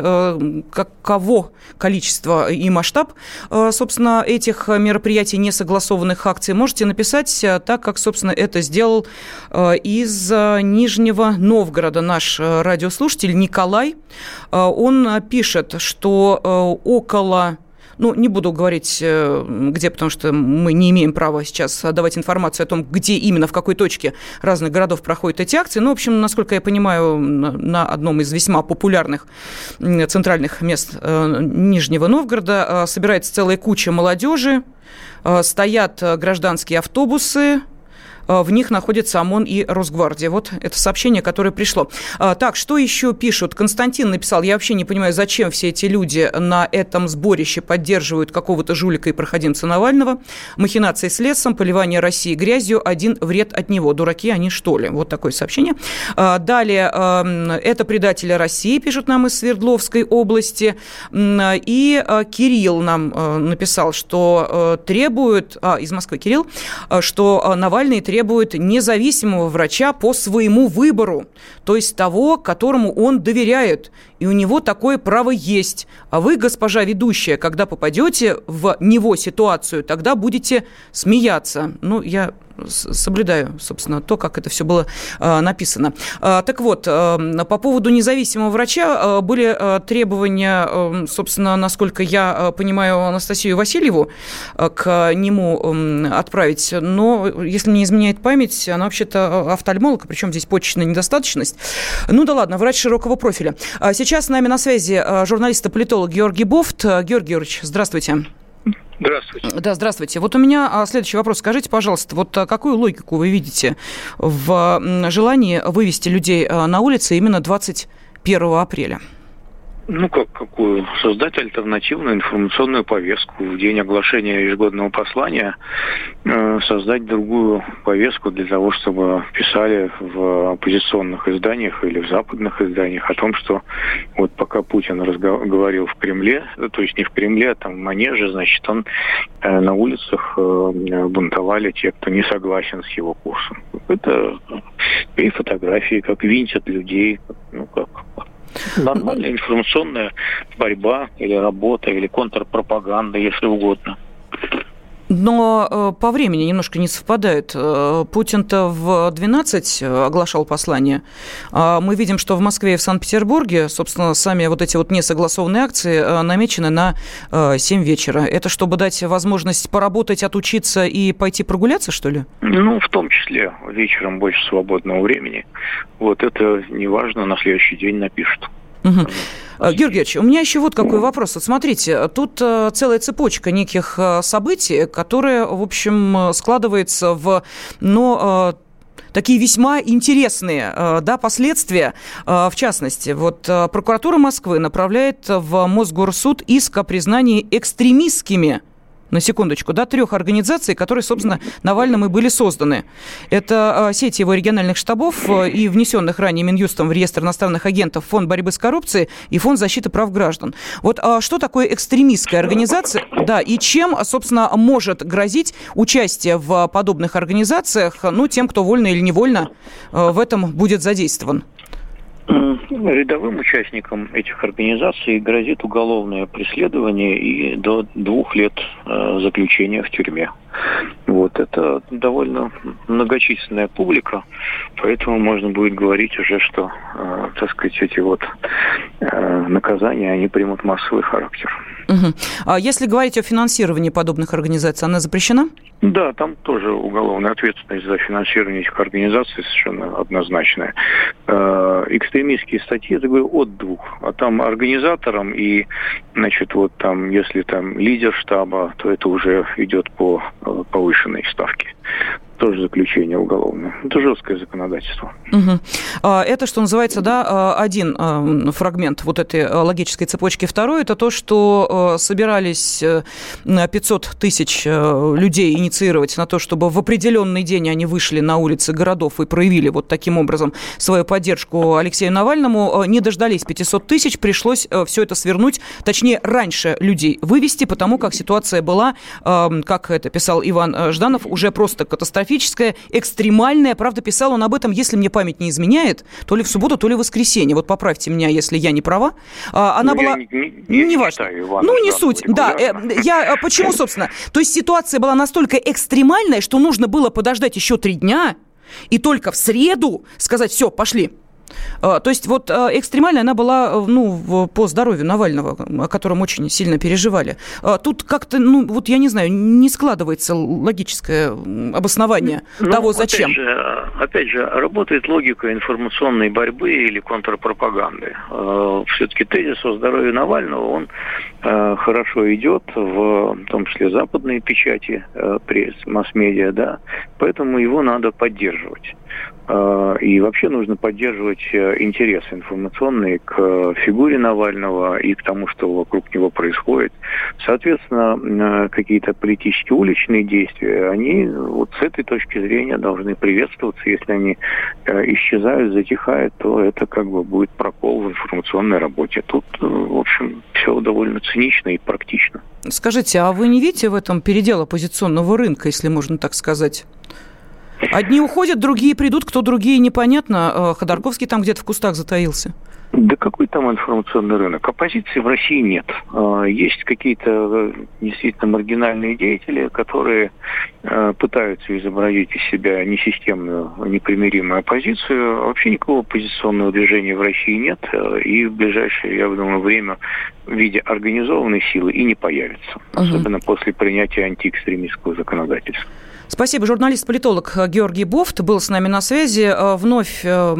каково количество и масштаб, э, собственно, этих мероприятий, несогласованных акций, можете написать э, так, как, собственно, это сделал э, из Нижнего Новгорода наш радиослушатель Николай. Он пишет, что около ну, не буду говорить, э, где, потому что мы не имеем права сейчас давать информацию о том, где именно, в какой точке разных городов проходят эти акции. Ну, в общем, насколько я понимаю, на одном из весьма популярных центральных мест э, Нижнего Новгорода э, собирается целая куча молодежи, стоят гражданские автобусы, в них находится ОМОН и Росгвардия. Вот это сообщение, которое пришло. А, так, что еще пишут? Константин написал, я вообще не понимаю, зачем все эти люди на этом сборище поддерживают какого-то жулика и проходимца Навального. Махинации с лесом, поливание России грязью, один вред от него. Дураки они что ли? Вот такое сообщение. А, далее, эм, это предатели России, пишут нам из Свердловской области. И э, Кирилл нам э, написал, что требует, а, из Москвы Кирилл, что Навальный требует требует независимого врача по своему выбору, то есть того, которому он доверяет. И у него такое право есть. А вы, госпожа ведущая, когда попадете в него ситуацию, тогда будете смеяться. Ну, я соблюдаю, собственно, то, как это все было э, написано. Э, так вот, э, по поводу независимого врача были требования, собственно, насколько я понимаю, Анастасию Васильеву к нему отправить, но, если не изменяет память, она вообще-то офтальмолог, причем здесь почечная недостаточность. Ну да ладно, врач широкого профиля. Сейчас с нами на связи журналист и политолог Георгий Бофт. Георгий Георгиевич, здравствуйте. Здравствуйте. Да, здравствуйте. Вот у меня а, следующий вопрос. Скажите, пожалуйста, вот какую логику вы видите в желании вывести людей на улицы именно 21 апреля? Ну, как какую? Создать альтернативную информационную повестку в день оглашения ежегодного послания, э, создать другую повестку для того, чтобы писали в оппозиционных изданиях или в западных изданиях о том, что вот пока Путин говорил в Кремле, то есть не в Кремле, а там в Манеже, значит, он э, на улицах э, бунтовали те, кто не согласен с его курсом. Это и фотографии, как винтят людей, как Нормальная информационная борьба или работа, или контрпропаганда, если угодно. Но э, по времени немножко не совпадает. Э, Путин-то в 12 оглашал послание. А мы видим, что в Москве и в Санкт-Петербурге, собственно, сами вот эти вот несогласованные акции э, намечены на 7 вечера. Это чтобы дать возможность поработать, отучиться и пойти прогуляться, что ли? Ну, в том числе. Вечером больше свободного времени. Вот это неважно, на следующий день напишут. Угу. Георгий Георгиевич, у меня еще вот какой вопрос. Вот смотрите, тут э, целая цепочка неких э, событий, которая, в общем, складывается в, ну, такие весьма интересные да, последствия. В частности, вот прокуратура Москвы направляет в Мосгорсуд иск о признании экстремистскими на секундочку, да, трех организаций, которые, собственно, Навальным и были созданы. Это а, сеть его региональных штабов э, и внесенных ранее Минюстом в реестр иностранных агентов Фонд борьбы с коррупцией и Фонд защиты прав граждан. Вот а что такое экстремистская организация, да, и чем, собственно, может грозить участие в подобных организациях, ну, тем, кто вольно или невольно э, в этом будет задействован? Рядовым участникам этих организаций грозит уголовное преследование и до двух лет э, заключения в тюрьме. Вот это довольно многочисленная публика, поэтому можно будет говорить уже, что, э, так сказать, эти вот э, наказания они примут массовый характер. Угу. А если говорить о финансировании подобных организаций, она запрещена? Да, там тоже уголовная ответственность за финансирование этих организаций совершенно однозначная. Э, экстремистские статьи, это говорю, от двух. А там организаторам и, значит, вот там, если там лидер штаба, то это уже идет по повышенной ставке. То тоже заключение уголовное. Это жесткое законодательство. Угу. Это, что называется, да, а, один а, фрагмент вот этой логической цепочки. Второй – это то, что собирались 500 э, тысяч э, людей инициировать на то, чтобы в определенный день они вышли на улицы городов и проявили вот таким образом свою поддержку Алексею Навальному. Не дождались 500 тысяч, пришлось все это свернуть, точнее, раньше людей вывести, потому как ситуация была, как это писал Иван Жданов, уже просто катастрофическая, экстремальная. Правда, писал он об этом, если мне память не изменяет, то ли в субботу, то ли в воскресенье. Вот поправьте меня, если я не права. А, она ну, была... Не, не, не, важно. ну, не суть. Да, э, я э, почему, собственно? То есть ситуация была настолько экстремальная, что нужно было подождать еще три дня и только в среду сказать, все, пошли. А, то есть вот а, экстремальная она была э, ну, по здоровью Навального, о котором очень сильно переживали. А, тут как-то, ну, вот я не знаю, не складывается логическое обоснование ну, того, зачем. Опять же, опять же, работает логика информационной борьбы или контрпропаганды. Все-таки тезис о здоровье Навального, он хорошо идет, в, в том числе западные печати, пресс, масс-медиа, да, поэтому его надо поддерживать. Э, и вообще нужно поддерживать э, интерес информационный к э, фигуре Навального и к тому, что вокруг него происходит. Соответственно, какие-то политические уличные действия, они вот с этой точки зрения должны приветствоваться. Если они исчезают, затихают, то это как бы будет прокол в информационной работе. Тут, в общем, все довольно цинично и практично. Скажите, а вы не видите в этом передел оппозиционного рынка, если можно так сказать? Одни уходят, другие придут, кто другие, непонятно. Э, Ходорковский там где-то в кустах затаился. Да какой там информационный рынок? Оппозиции в России нет. А, есть какие-то э, действительно маргинальные деятели, которые э, пытаются изобразить из себя несистемную, непримиримую оппозицию. А вообще никакого оппозиционного движения в России нет. И в ближайшее, я думаю, время в виде организованной силы и не появится. Угу. Особенно после принятия антиэкстремистского законодательства. Спасибо. Журналист-политолог Георгий Бофт был с нами на связи. Э, вновь э,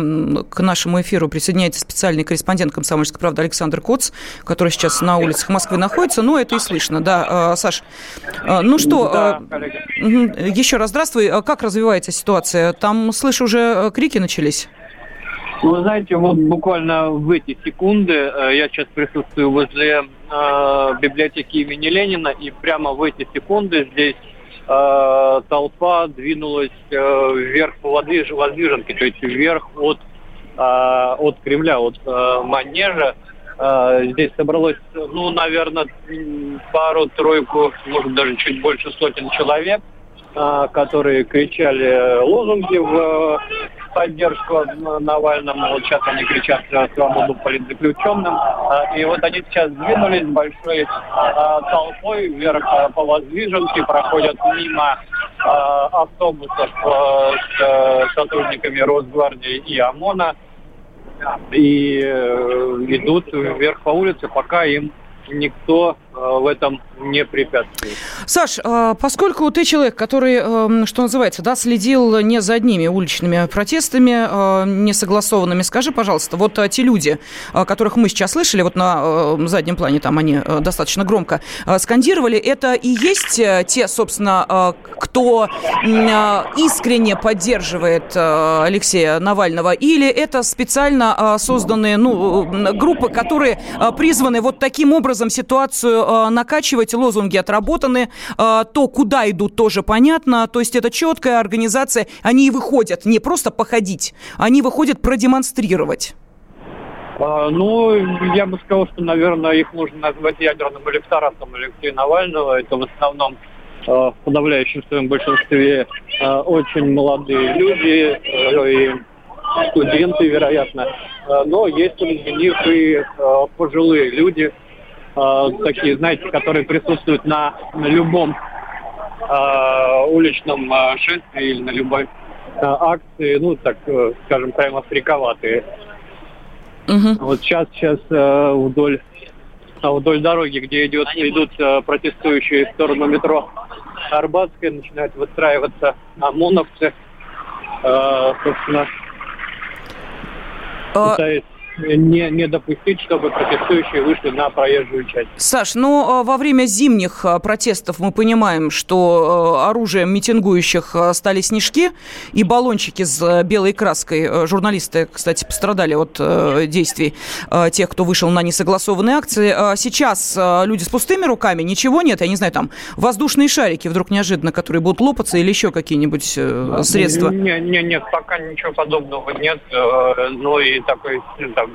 к нашему эфиру присоединяется специальный корреспондент «Комсомольской правды» Александр Коц, который сейчас на улицах Москвы находится. Ну, это и слышно. Да, э, Саш. Ну что, да, еще раз здравствуй. Как развивается ситуация? Там, слышу, уже крики начались? Ну, вы знаете, вот буквально в эти секунды я сейчас присутствую возле э, библиотеки имени Ленина, и прямо в эти секунды здесь э, толпа двинулась э, вверх по воздвиж, воздвиженке, то есть вверх от, э, от Кремля, от э, Манежа. Э, здесь собралось, ну, наверное, пару-тройку, может даже чуть больше сотен человек, которые кричали лозунги в поддержку Навальному. Сейчас они кричат свободу политзаключенным. А, и вот они сейчас двинулись большой а, толпой вверх по воздвиженке, проходят мимо а, автобусов с сотрудниками Росгвардии и ОМОНа и э, идут вверх по улице, пока им никто э, в этом не препятствует. Саш, э, поскольку ты человек, который, э, что называется, да, следил не за одними уличными протестами, несогласованными, скажи, пожалуйста, вот те люди, которых мы сейчас слышали, вот на заднем плане там они достаточно громко скандировали, это и есть те, собственно, кто искренне поддерживает Алексея Навального, или это специально созданные ну, группы, которые призваны вот таким образом ситуацию э, накачивать, лозунги отработаны, э, то, куда идут, тоже понятно. То есть это четкая организация. Они выходят не просто походить, они выходят продемонстрировать. А, ну, я бы сказал, что, наверное, их можно назвать ядерным электоратом Алексея Навального. Это в основном э, в подавляющем своем большинстве очень молодые люди и студенты, вероятно. Но есть среди них и пожилые люди, такие, знаете, которые присутствуют на, на любом э, уличном э, шествии или на любой э, акции, ну, так, э, скажем, прямо фриковатые. Угу. Вот сейчас, сейчас э, вдоль вдоль дороги, где идет, идут э, протестующие в сторону метро Арбатская, начинают выстраиваться ОМОНовцы. Э, собственно, а, пытаясь не, не допустить, чтобы протестующие вышли на проезжую часть. Саш, ну во время зимних протестов мы понимаем, что оружием митингующих стали снежки и баллончики с белой краской. Журналисты, кстати, пострадали от действий тех, кто вышел на несогласованные акции. Сейчас люди с пустыми руками, ничего нет, я не знаю, там воздушные шарики вдруг неожиданно, которые будут лопаться или еще какие-нибудь средства? Нет, нет, нет, пока ничего подобного нет. Ну и такой там,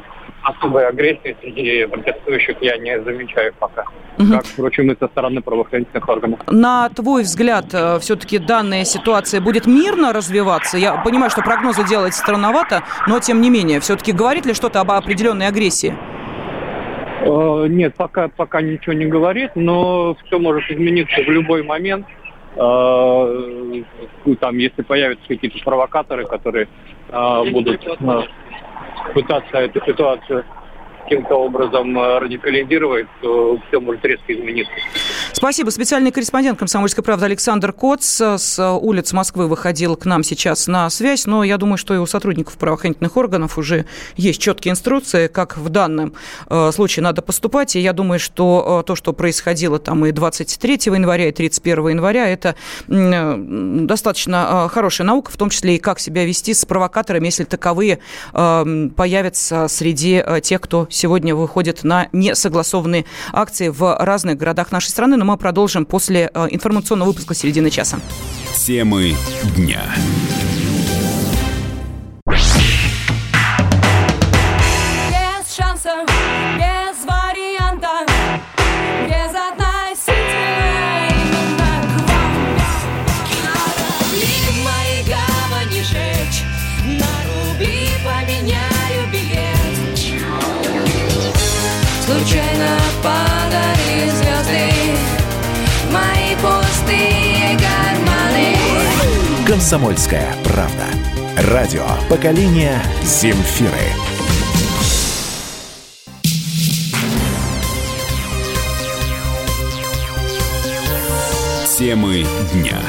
особой агрессии среди протестующих я не замечаю пока. Угу. Как, впрочем, и со стороны правоохранительных органов. На твой взгляд, э, все-таки данная ситуация будет мирно развиваться? Я понимаю, что прогнозы делать странновато, но тем не менее, все-таки говорит ли что-то об определенной агрессии? Э, нет, пока, пока ничего не говорит, но все может измениться в любой момент. Э, там, если появятся какие-то провокаторы, которые будут пытаться эту ситуацию каким-то образом э, радикализировать, то все может резко измениться. Спасибо. Специальный корреспондент «Комсомольской правды» Александр Коц с улиц Москвы выходил к нам сейчас на связь, но я думаю, что и у сотрудников правоохранительных органов уже есть четкие инструкции, как в данном э, случае надо поступать, и я думаю, что э, то, что происходило там и 23 января, и 31 января, это достаточно хорошая наука, в том числе и как себя вести с провокаторами, если таковые появятся среди тех, кто сегодня выходит на несогласованные акции в разных городах нашей страны. Но мы продолжим после э, информационного выпуска середины часа. Темы дня. Комсомольская правда. Радио поколения Земфиры. Темы дня.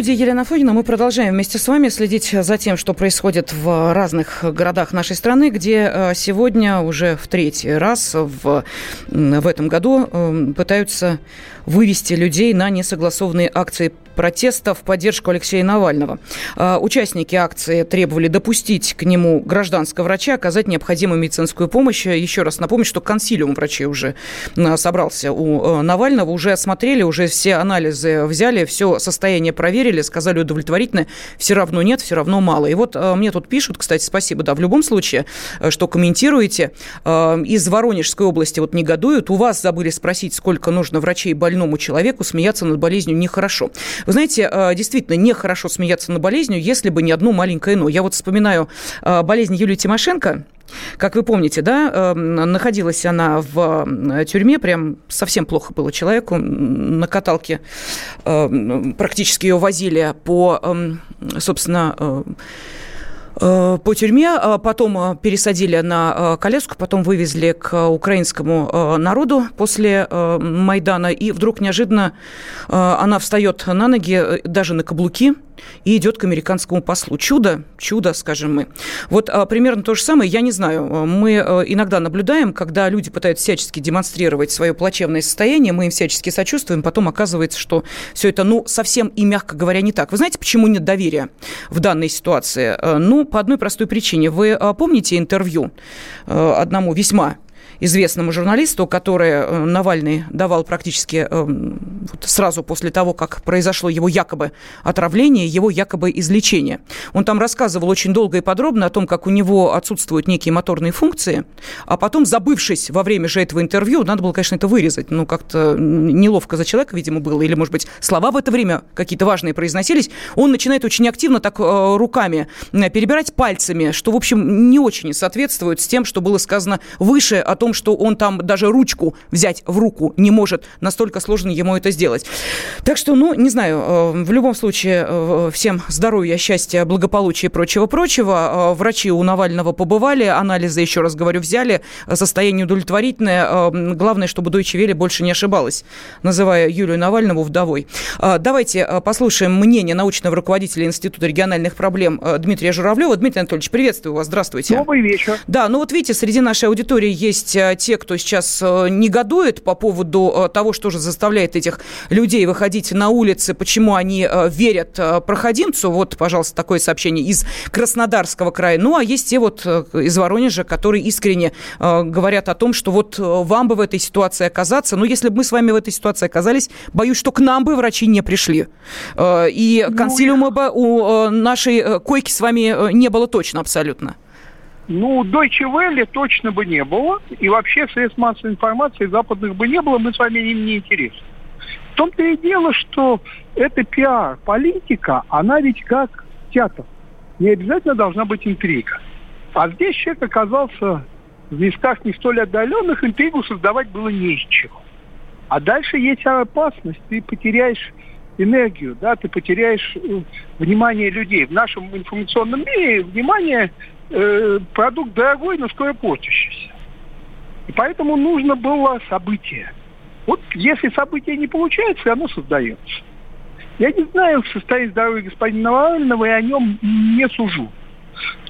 Студии Елена Фонина. Мы продолжаем вместе с вами следить за тем, что происходит в разных городах нашей страны, где э, сегодня уже в третий раз в, в этом году э, пытаются вывести людей на несогласованные акции протеста в поддержку Алексея Навального. А, участники акции требовали допустить к нему гражданского врача, оказать необходимую медицинскую помощь. Еще раз напомню, что консилиум врачей уже собрался у а, Навального, уже осмотрели, уже все анализы взяли, все состояние проверили, сказали удовлетворительно, все равно нет, все равно мало. И вот мне тут пишут, кстати, спасибо, да, в любом случае, что комментируете, из Воронежской области вот негодуют, у вас забыли спросить, сколько нужно врачей больному человеку, смеяться над болезнью нехорошо. Вы знаете, э, действительно, нехорошо смеяться над болезнью, если бы не одно маленькое «но». Я вот вспоминаю э, болезнь Юлии Тимошенко, как вы помните, да, э, находилась она в тюрьме, прям совсем плохо было человеку. На каталке практически ее возили по, собственно, по тюрьме, потом пересадили на коляску, потом вывезли к украинскому народу после Майдана, и вдруг неожиданно она встает на ноги, даже на каблуки, и идет к американскому послу. Чудо, чудо, скажем мы. Вот а, примерно то же самое, я не знаю, мы а, иногда наблюдаем, когда люди пытаются всячески демонстрировать свое плачевное состояние, мы им всячески сочувствуем, потом оказывается, что все это, ну, совсем и, мягко говоря, не так. Вы знаете, почему нет доверия в данной ситуации? Ну, по одной простой причине. Вы помните интервью одному весьма известному журналисту, которое э, Навальный давал практически э, сразу после того, как произошло его якобы отравление, его якобы излечение. Он там рассказывал очень долго и подробно о том, как у него отсутствуют некие моторные функции, а потом, забывшись во время же этого интервью, надо было, конечно, это вырезать, ну, как-то неловко за человека, видимо, было, или, может быть, слова в это время какие-то важные произносились, он начинает очень активно так э, руками перебирать пальцами, что, в общем, не очень соответствует с тем, что было сказано выше о том, том, что он там даже ручку взять в руку не может. Настолько сложно ему это сделать. Так что, ну, не знаю, э, в любом случае, э, всем здоровья, счастья, благополучия и прочего-прочего. Э, Врачи у Навального побывали, анализы, еще раз говорю, взяли. Состояние удовлетворительное. Главное, чтобы Deutsche Welle больше не ошибалась, называя Юлию Навальнову вдовой. Давайте послушаем мнение научного руководителя Института региональных проблем Дмитрия Журавлева. Дмитрий Анатольевич, приветствую вас. Здравствуйте. Добрый вечер. Да, ну вот видите, среди нашей аудитории есть те, кто сейчас э, негодует по поводу э, того, что же заставляет этих людей выходить на улицы, почему они э, верят э, проходимцу. Вот, пожалуйста, такое сообщение из Краснодарского края. Ну, а есть те вот э, из Воронежа, которые искренне э, говорят о том, что вот э, вам бы в этой ситуации оказаться. Но если бы мы с вами в этой ситуации оказались, боюсь, что к нам бы врачи не пришли. Э, И консилиума бы у э, нашей э, койки с вами э, не было точно абсолютно. Ну, Deutsche Welle точно бы не было, и вообще средств массовой информации западных бы не было, мы с вами им не интересны. В том-то и дело, что эта пиар-политика, она ведь как театр. Не обязательно должна быть интрига. А здесь человек оказался в местах не столь отдаленных, интригу создавать было не из чего. А дальше есть опасность, ты потеряешь энергию, да, ты потеряешь э, внимание людей. В нашем информационном мире внимание э, продукт дорогой, но скоро портящийся. И поэтому нужно было событие. Вот если событие не получается, оно создается. Я не знаю состояние здоровья господина Навального и о нем не сужу.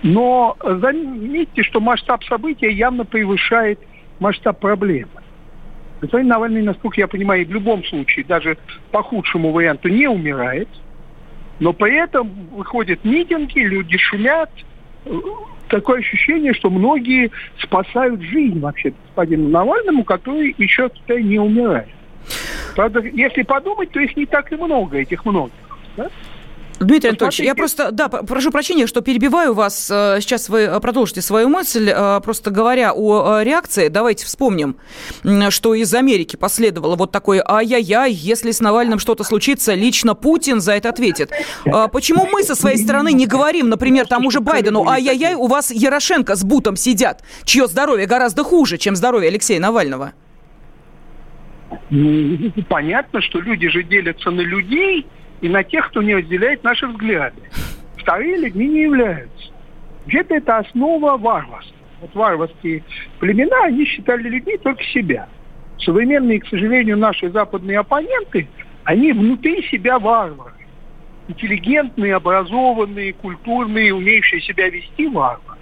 Но заметьте, что масштаб события явно превышает масштаб проблемы. Господин Навальный, насколько я понимаю, в любом случае, даже по худшему варианту, не умирает. Но при этом выходят митинги, люди шумят. Такое ощущение, что многие спасают жизнь вообще господину Навальному, который еще не умирает. Правда, если подумать, то их не так и много, этих многих. Да? Дмитрий Анатольевич, я просто, да, прошу прощения, что перебиваю вас. Э, Сейчас вы э, продолжите свою мысль. Э, Просто говоря о реакции, давайте вспомним, что из Америки последовало вот такое «ай-яй-яй, если с Навальным что-то случится, лично Путин за это ответит». А Почему мы со своей стороны не говорим, например, тому же Байдену «ай-яй-яй, у вас Ярошенко с Бутом сидят, чье здоровье гораздо хуже, чем здоровье Алексея Навального»? Ну, понятно, что люди же делятся на людей и на тех, кто не разделяет наши взгляды. Вторые людьми не являются. Вообще-то это основа варварства. Вот варварские племена, они считали людьми только себя. Современные, к сожалению, наши западные оппоненты, они внутри себя варвары. Интеллигентные, образованные, культурные, умеющие себя вести варвары.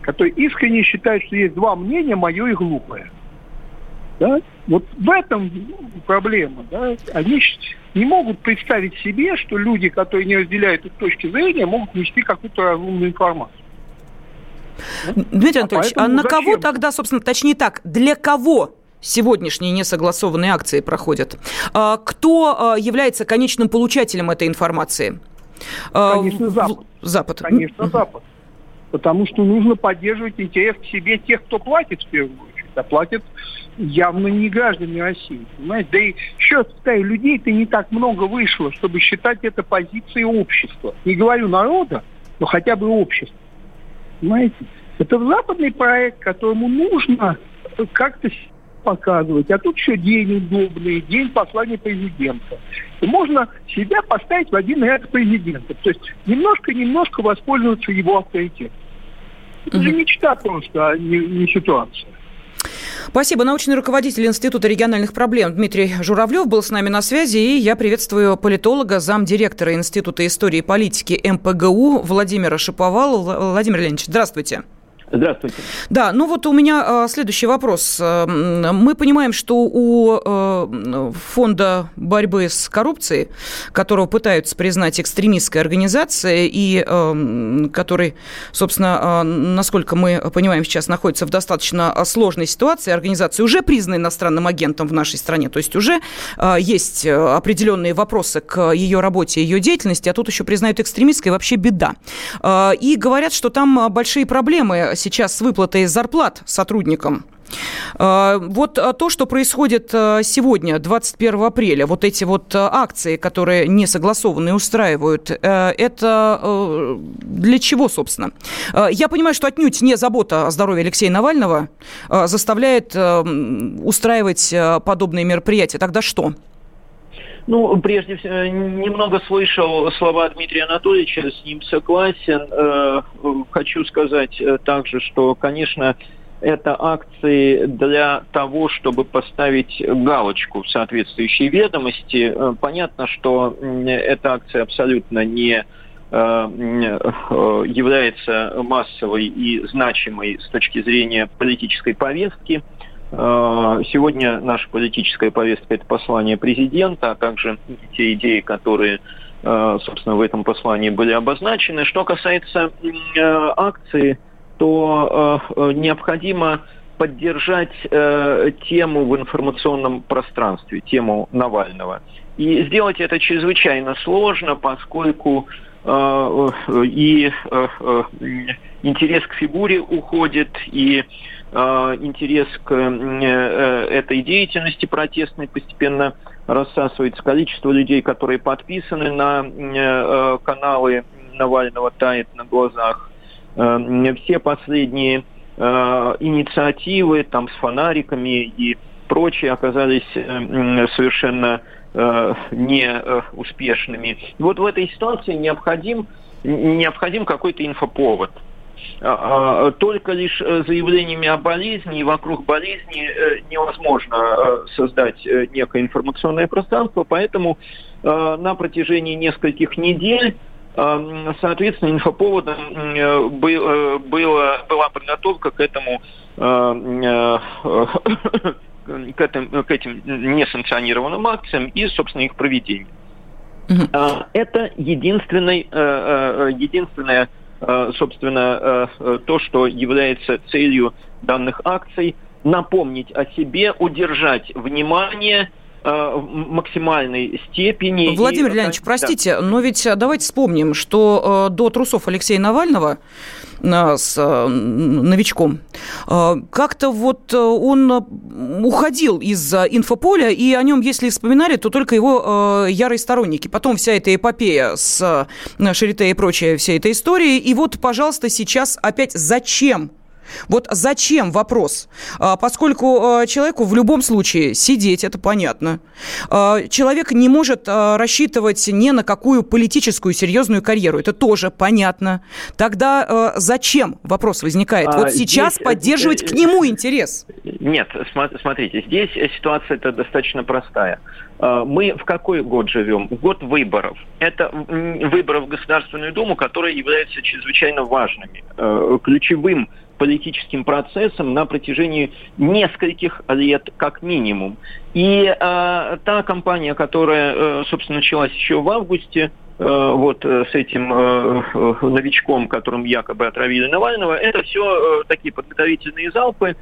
Которые искренне считают, что есть два мнения, мое и глупое. Да? Вот в этом проблема. Да? Они не могут представить себе, что люди, которые не разделяют их точки зрения, могут нести какую-то разумную информацию. Дмитрий Анатольевич, а поэтому на кого зачем? тогда, собственно, точнее так, для кого сегодняшние несогласованные акции проходят? А, Кто а, является конечным получателем этой информации? А, Конечно, Запад. Запад. Конечно, Запад. Потому что нужно поддерживать интерес к себе тех, кто платит в первую очередь. А платят явно не граждане России. Понимаете? Да и еще считаю, людей-то не так много вышло, чтобы считать это позицией общества. Не говорю народа, но хотя бы общества. Понимаете? Это западный проект, которому нужно как-то показывать. А тут еще день удобный, день послания президента. И можно себя поставить в один ряд с президентом. То есть немножко-немножко воспользоваться его авторитетом. Это же мечта просто, а не, не ситуация. Спасибо. Научный руководитель Института региональных проблем Дмитрий Журавлев был с нами на связи. И я приветствую политолога, замдиректора Института истории и политики МПГУ Владимира Шиповала. Владимир Леонидович, здравствуйте. Здравствуйте. Да, ну вот у меня э, следующий вопрос. Э, Мы понимаем, что у э, фонда борьбы с коррупцией, которого пытаются признать экстремистской организацией и э, который, собственно, э, насколько мы понимаем, сейчас находится в достаточно э, сложной ситуации, организация уже признана иностранным агентом в нашей стране, то есть уже есть определенные вопросы к ее работе ее деятельности, а тут еще признают экстремистской, вообще беда. И говорят, что там большие проблемы сейчас с выплатой зарплат сотрудникам. А, Вот а, то, что происходит а, сегодня, 21 апреля, вот эти вот акции, которые не согласованные устраивают, э, это э, для чего, собственно? Я понимаю, что отнюдь не забота о здоровье Алексея Навального заставляет э, м, устраивать а, подобные мероприятия. Тогда что? Ну, прежде всего, э, немного слышал слова Дмитрия Анатольевича, с ним согласен. Э, Хочу сказать э, также, что, конечно, это акции для того, чтобы поставить галочку в соответствующей ведомости. Понятно, что эта акция абсолютно не является массовой и значимой с точки зрения политической повестки. Э, Сегодня наша политическая повестка – это послание президента, а также те идеи, которые, э, собственно, в этом послании были обозначены. Что касается э, акции, то необходимо поддержать тему в информационном пространстве, тему Навального. И сделать это чрезвычайно сложно, поскольку и интерес к фигуре уходит, и интерес к э, этой деятельности протестной постепенно рассасывается. Количество людей, которые подписаны на э, каналы Навального, тает на глазах. Э, Все последние э, инициативы там с фонариками и прочие оказались э, совершенно э, неуспешными. И вот в этой ситуации необходим, необходим какой-то инфоповод. А, а, Только лишь э, заявлениями о болезни и вокруг болезни э, невозможно э, создать некое информационное пространство, поэтому на протяжении нескольких недель Соответственно, инфоповодом был- было- была подготовка к этому к этим, к этим несанкционированным акциям и, собственно, их проведение. А, Это единственный, единственное, э, собственно, э, э, то, что является целью данных акций, напомнить о себе, удержать внимание э, в максимальной степени. Владимир И- Леонидович, Да. простите, но ведь давайте вспомним, что э, до трусов Алексея Навального э, с э, новичком, э, как-то вот э, он уходил из инфополя, и о нем, если вспоминали, то только его ярые сторонники. Потом вся эта эпопея с Шарите и прочая вся эта история. И вот, пожалуйста, сейчас опять зачем вот зачем вопрос? А, Поскольку а, человеку в любом случае сидеть, это понятно. А, Человек не может рассчитывать ни на какую политическую серьезную карьеру. Это тоже понятно. Тогда зачем вопрос возникает? А, Вот сейчас здесь, поддерживать э, к нему интерес. Нет, смотрите, здесь ситуация это достаточно простая. Мы в какой год живем? В год выборов. Это выборы в Государственную Думу, которые являются чрезвычайно важными, э, ключевым политическим процессом на протяжении нескольких лет как минимум. И э, та кампания, которая, э, собственно, началась еще в августе, э, вот э, с этим э, новичком, которым якобы отравили Навального, это все такие подготовительные залпы,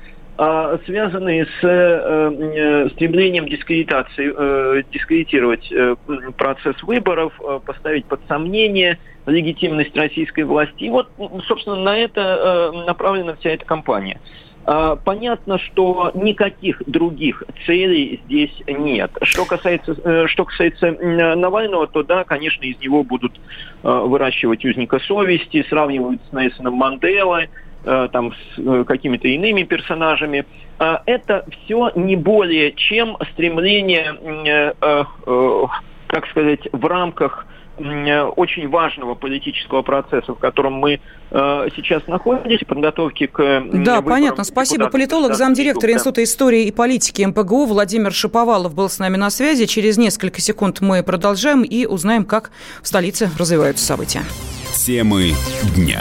связанные с э, э, стремлением дискредитации, э, дискредитировать процесс выборов, поставить под сомнение легитимность российской власти. И вот, собственно, на это направлена вся эта кампания. А, Понятно, что никаких других целей здесь нет. Что касается, что касается Навального, то да, конечно, из него будут выращивать узника совести, сравнивают с Нельсоном Манделой, там с э, какими-то иными персонажами. А Это все не более чем стремление, э, э, как сказать, в рамках э, очень важного политического процесса, в котором мы э, сейчас находимся, подготовки к Да, понятно. Спасибо. Политолог, замдиректора. Института истории и политики МПГУ Владимир Шаповалов был с нами на связи. Через несколько секунд мы продолжаем и узнаем, как в столице развиваются события. Темы дня.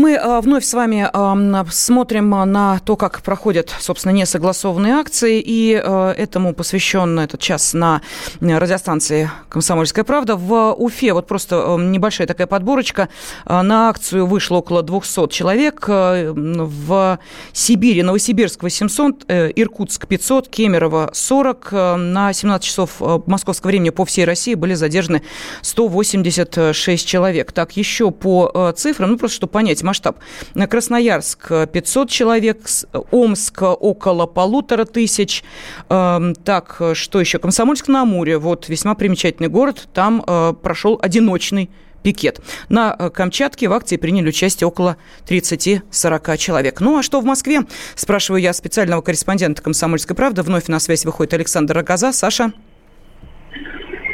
Мы э, вновь с вами э, смотрим на то, как проходят, собственно, несогласованные акции, и э, этому посвящен этот час на радиостанции «Комсомольская правда». В Уфе, вот просто небольшая такая подборочка, на акцию вышло около 200 человек, в Сибири, Новосибирск 800, Иркутск 500, Кемерово 40, на 17 часов московского времени по всей России были задержаны 186 человек. Так, еще по цифрам, ну просто чтобы понять, масштаб. Красноярск 500 человек, Омск около полутора тысяч. Так, что еще? Комсомольск на Амуре, вот весьма примечательный город, там прошел одиночный пикет. На Камчатке в акции приняли участие около 30-40 человек. Ну а что в Москве? Спрашиваю я специального корреспондента «Комсомольской правды». Вновь на связь выходит Александр Рогоза. Саша?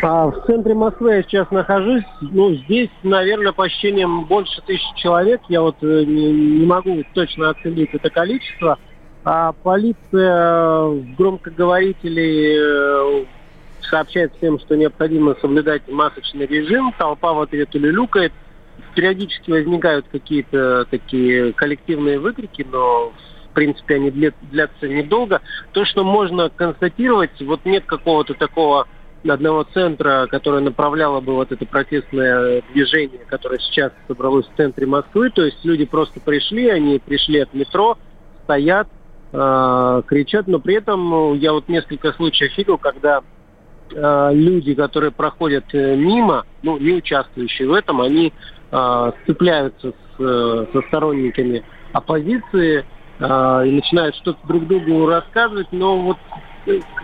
А в центре Москвы я сейчас нахожусь. Ну, здесь, наверное, по ощущениям больше тысячи человек. Я вот э, не, не могу точно оценить это количество. А полиция громкоговорителей э, сообщает всем, что необходимо соблюдать масочный режим. Толпа в ответ улюлюкает. Периодически возникают какие-то такие коллективные выкрики, но в принципе они длятся недолго. То, что можно констатировать, вот нет какого-то такого одного центра, которое направляло бы вот это протестное движение, которое сейчас собралось в центре Москвы. То есть люди просто пришли, они пришли от метро, стоят, э, кричат, но при этом я вот несколько случаев видел, когда э, люди, которые проходят э, мимо, ну, не участвующие в этом, они э, цепляются с, э, со сторонниками оппозиции э, и начинают что-то друг другу рассказывать, но вот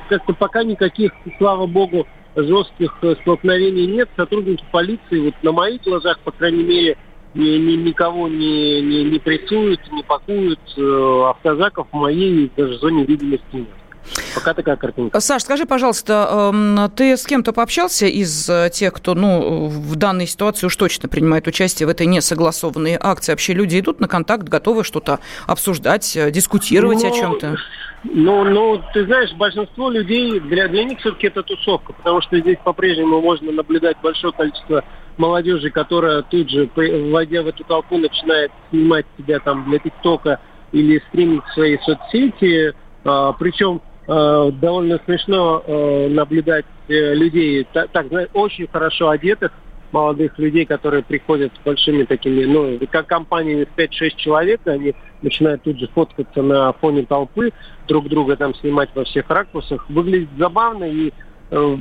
как-то пока никаких, слава богу, жестких э, столкновений нет. Сотрудники полиции, вот на моих глазах, по крайней мере, ни, ни, никого не, не, не прессуют, не пакуют. Э, автозаков в моей даже зоне видимости нет. Пока такая картинка. Саш, скажи, пожалуйста, эм, ты с кем-то пообщался из э, тех, кто ну, в данной ситуации уж точно принимает участие в этой несогласованной акции? Вообще люди идут на контакт, готовы что-то обсуждать, дискутировать ну, о чем-то? Ну, ну, ты знаешь, большинство людей, для, для них все-таки это тусовка, потому что здесь по-прежнему можно наблюдать большое количество молодежи, которая тут же, войдя в эту толпу, начинает снимать себя там для ТикТока или стримить в свои соцсети. А, причем Э, довольно смешно э, наблюдать э, людей так, так очень хорошо одетых, молодых людей, которые приходят с большими такими, ну, как компаниями в 5-6 человек, они начинают тут же фоткаться на фоне толпы, друг друга там снимать во всех ракурсах. Выглядит забавно, и э,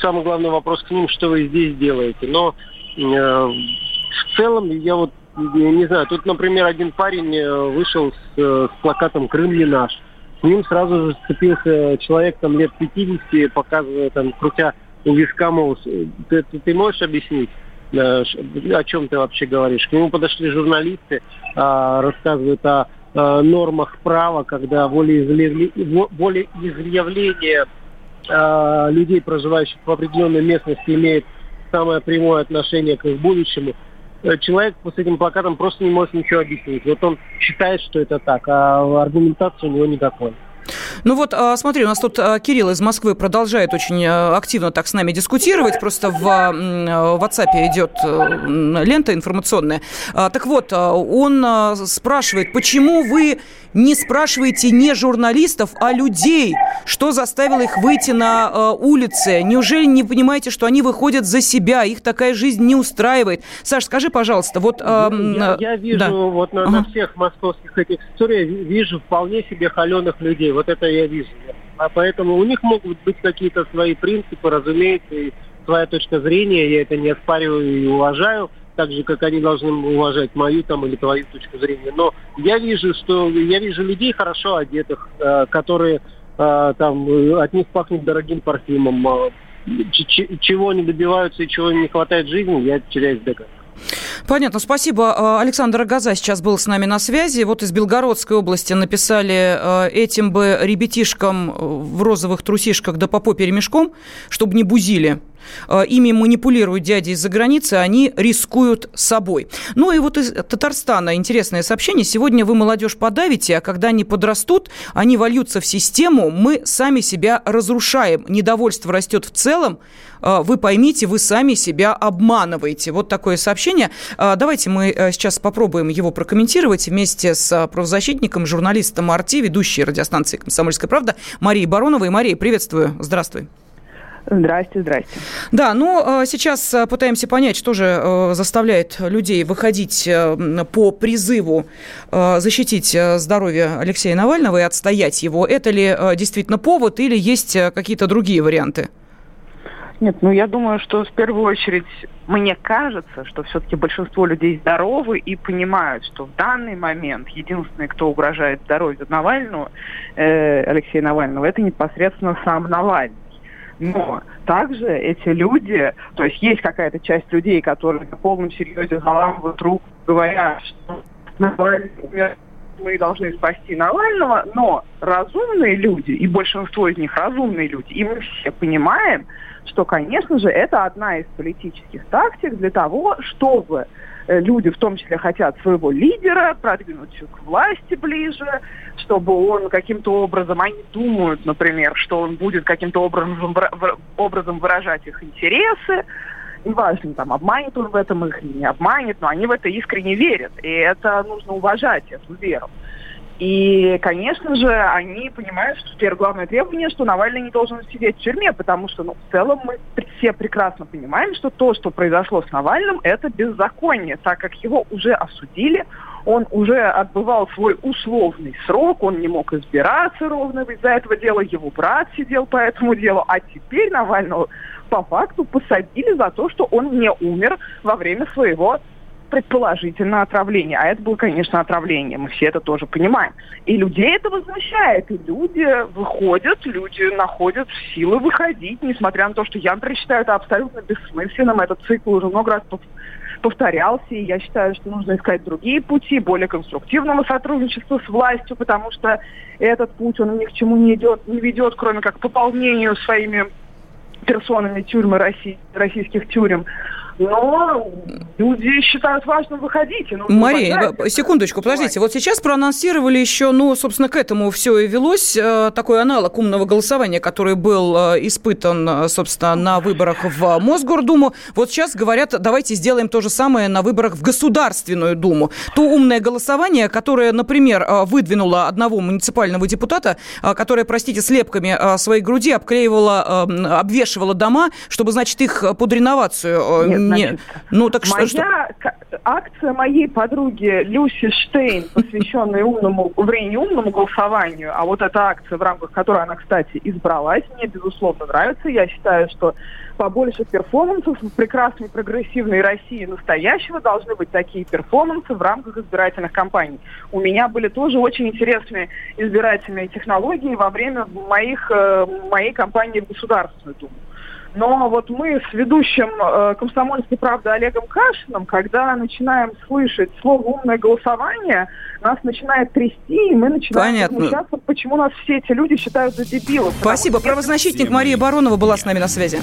самый главный вопрос к ним, что вы здесь делаете. Но э, в целом я вот не знаю, тут, например, один парень вышел с, с плакатом «Крым не наш» с ним сразу же сцепился человек там лет 50, показывая там, крутя у виска, мол, ты, ты, ты можешь объяснить? Э, о чем ты вообще говоришь. К нему подошли журналисты, а, рассказывают о, о нормах права, когда волеизъявление, а, людей, проживающих в определенной местности, имеет самое прямое отношение к их будущему. Э, человек с этим плакатом просто не может ничего объяснить. Вот он считает, что это так, а аргументации у него никакой. Ну вот, а, смотри, у нас тут а, Кирилл из Москвы продолжает очень а, активно так с нами дискутировать. Просто в WhatsApp идет э, лента информационная. Так вот, он спрашивает, почему вы не спрашиваете не журналистов, а людей, что заставило их выйти на улицы? Неужели не понимаете, что они выходят за себя, их такая жизнь не устраивает? Саш, скажи, пожалуйста, вот... Я, я вижу да. вот на, ага. на всех московских этих историях, вижу вполне себе холеных людей. Вот это я вижу. А поэтому у них могут быть какие-то свои принципы, разумеется, и своя точка зрения, я это не оспариваю и уважаю, так же, как они должны уважать мою там или твою точку зрения. Но я вижу, что я вижу людей хорошо одетых, э, которые э, там э, от них пахнет дорогим парфюмом. Э, ч- чего они добиваются и чего им не хватает жизни, я теряюсь в догадках. Понятно, спасибо. А, Александр Агаза сейчас был с нами на связи. Вот из Белгородской области написали, э, этим бы ребятишкам э, в розовых трусишках да по попе ремешком, чтобы не бузили. Э, Ими манипулируют дяди из-за границы, они рискуют собой. Ну и вот из Татарстана интересное сообщение. Сегодня вы молодежь подавите, а когда они подрастут, они вольются в систему, мы сами себя разрушаем. Недовольство растет в целом, Э, вы поймите, вы сами себя обманываете. Вот такое сообщение. Э, Давайте мы сейчас попробуем его прокомментировать вместе с правозащитником, журналистом Арти, ведущей радиостанции «Комсомольская правда» Марией Бароновой. Мария, приветствую. Здравствуй. Здрасте, здрасте. Да, ну э, сейчас э, пытаемся понять, что же э, заставляет людей выходить по призыву защитить здоровье Алексея Навального и отстоять его. Это ли действительно повод или есть какие-то другие варианты? Нет, ну я думаю, что в первую очередь мне кажется, что все-таки большинство людей здоровы и понимают, что в данный момент единственный, кто угрожает здоровью Навального, э, Алексея Навального, это непосредственно сам Навальный. Но также эти люди, то есть есть какая-то часть людей, которые на полном серьезе заламывают руку, говоря, что умер, мы должны спасти Навального, но разумные люди, и большинство из них разумные люди, и мы все понимаем, что, конечно же, это одна из политических тактик для того, чтобы люди, в том числе, хотят своего лидера продвинуть к власти ближе, чтобы он каким-то образом, они думают, например, что он будет каким-то образом, образом выражать их интересы, неважно, там, обманет он в этом их или не обманет, но они в это искренне верят, и это нужно уважать, эту веру. И, конечно же, они понимают, что теперь главное требование, что Навальный не должен сидеть в тюрьме, потому что, ну, в целом мы все прекрасно понимаем, что то, что произошло с Навальным, это беззаконие, так как его уже осудили, он уже отбывал свой условный срок, он не мог избираться ровно из-за этого дела, его брат сидел по этому делу, а теперь Навального по факту посадили за то, что он не умер во время своего предположительно отравление. А это было, конечно, отравление. Мы все это тоже понимаем. И людей это возмущает. И люди выходят, люди находят силы выходить, несмотря на то, что я, например, считаю это абсолютно бессмысленным. Этот цикл уже много раз пов- повторялся, и я считаю, что нужно искать другие пути, более конструктивного сотрудничества с властью, потому что этот путь, он ни к чему не идет, не ведет, кроме как пополнению своими персонами тюрьмы России, российских тюрем. Но люди считают важным выходить. и нужно Мария, это. секундочку, подождите. Вот сейчас проанонсировали еще, ну, собственно, к этому все и велось, э, такой аналог умного голосования, который был э, испытан, э, собственно, на выборах в Мосгордуму. Вот сейчас говорят, давайте сделаем то же самое на выборах в Государственную Думу. То умное голосование, которое, например, выдвинуло одного муниципального депутата, которое, простите, слепками своей груди обклеивало, э, обвешивало дома, чтобы, значит, их под реновацию э, Нет, не- значит, Ну, так Моя что... акция моей подруги Люси Штейн, посвященная умному, вернее, не умному голосованию, а вот эта акция, в рамках которой она, кстати, избралась, мне, безусловно, нравится. Я считаю, что побольше перформансов в прекрасной прогрессивной России настоящего должны быть такие перформансы в рамках избирательных кампаний. У меня были тоже очень интересные избирательные технологии во время моих, э, моей кампании в Государственную Думу. Но вот мы с ведущим э, «Комсомольской правды» Олегом Кашиным, когда начинаем слышать слово «умное голосование», нас начинает трясти, и мы начинаем Понятно. возмущаться, почему нас все эти люди считают за дебилов. Спасибо. Правозащитник Мария Баронова была с нами на связи.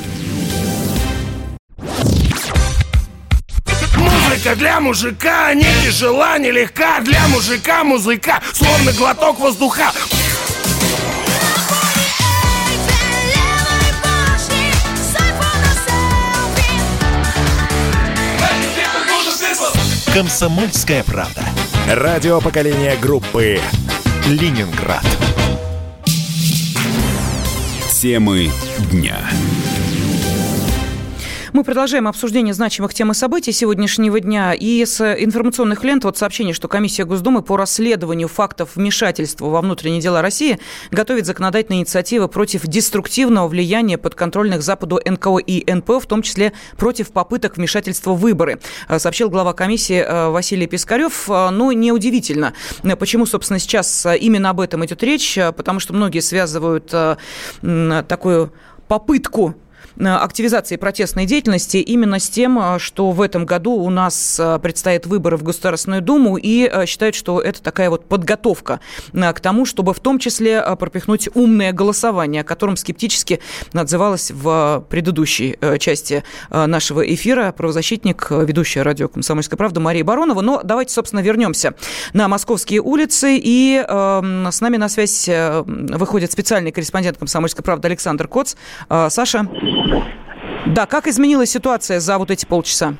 Музыка для мужика не тяжела, не легка Для мужика музыка, словно глоток воздуха Комсомольская правда. Радио поколения группы Ленинград. Темы дня. Мы продолжаем обсуждение значимых тем и событий сегодняшнего дня. И с информационных лент вот сообщение, что комиссия Госдумы по расследованию фактов вмешательства во внутренние дела России готовит законодательные инициативы против деструктивного влияния подконтрольных Западу НКО и НПО, в том числе против попыток вмешательства в выборы, э, сообщил глава комиссии э, Василий Пискарев. Э, ну, неудивительно, почему, собственно, сейчас именно об этом идет речь, потому что многие связывают такую попытку активизации протестной деятельности именно с тем, э, что в этом году у нас э, предстоят выборы в Государственную Думу и считают, что это такая вот подготовка к тому, чтобы в том числе пропихнуть умное голосование, о котором скептически отзывалась в предыдущей части нашего эфира правозащитник, ведущая радио «Комсомольская правда» Мария Баронова. Но давайте, собственно, вернемся на московские улицы. И э, с нами на связь выходит специальный корреспондент «Комсомольской правды» Александр Коц. Э, Саша. Да, как изменилась ситуация за вот эти полчаса?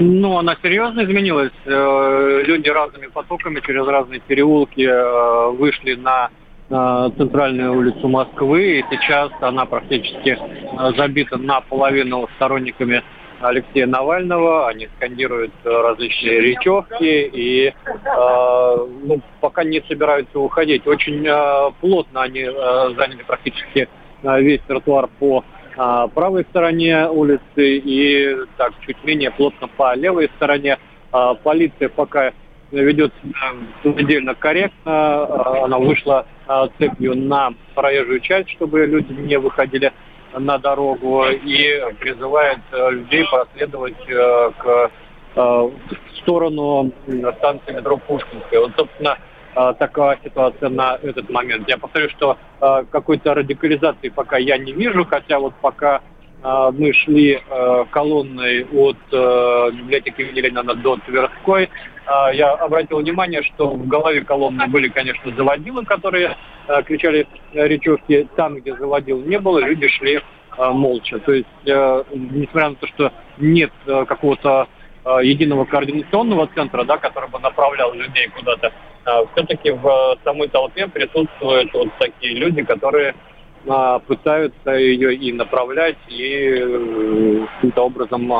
Ну, она серьезно изменилась. Э, люди разными потоками через разные переулки э, вышли на центральную улицу Москвы, и сейчас она практически э, забита наполовину сторонниками Алексея Навального, они скандируют различные речевки и э, ну, пока не собираются уходить. Очень э, плотно они э, заняли практически весь тротуар по а, правой стороне улицы и так чуть менее плотно по левой стороне. А, полиция пока ведет предельно корректно. А, она вышла цепью на проезжую часть, чтобы люди не выходили на дорогу и призывает а, людей проследовать а, к а, в сторону станции метро Пушкинская. Вот, собственно, такая ситуация на этот момент. Я повторю, что а, какой-то радикализации пока я не вижу, хотя вот пока а, мы шли колонной от библиотеки Ленина до Тверской, я обратил внимание, что в голове колонны были, конечно, заводилы, которые кричали речевки. Там, где заводил не было, люди шли молча. То есть, несмотря на то, что нет какого-то единого координационного центра, да, который бы направлял людей куда-то, а, все-таки в самой толпе присутствуют вот такие люди, которые а, пытаются ее и направлять, и э, каким-то образом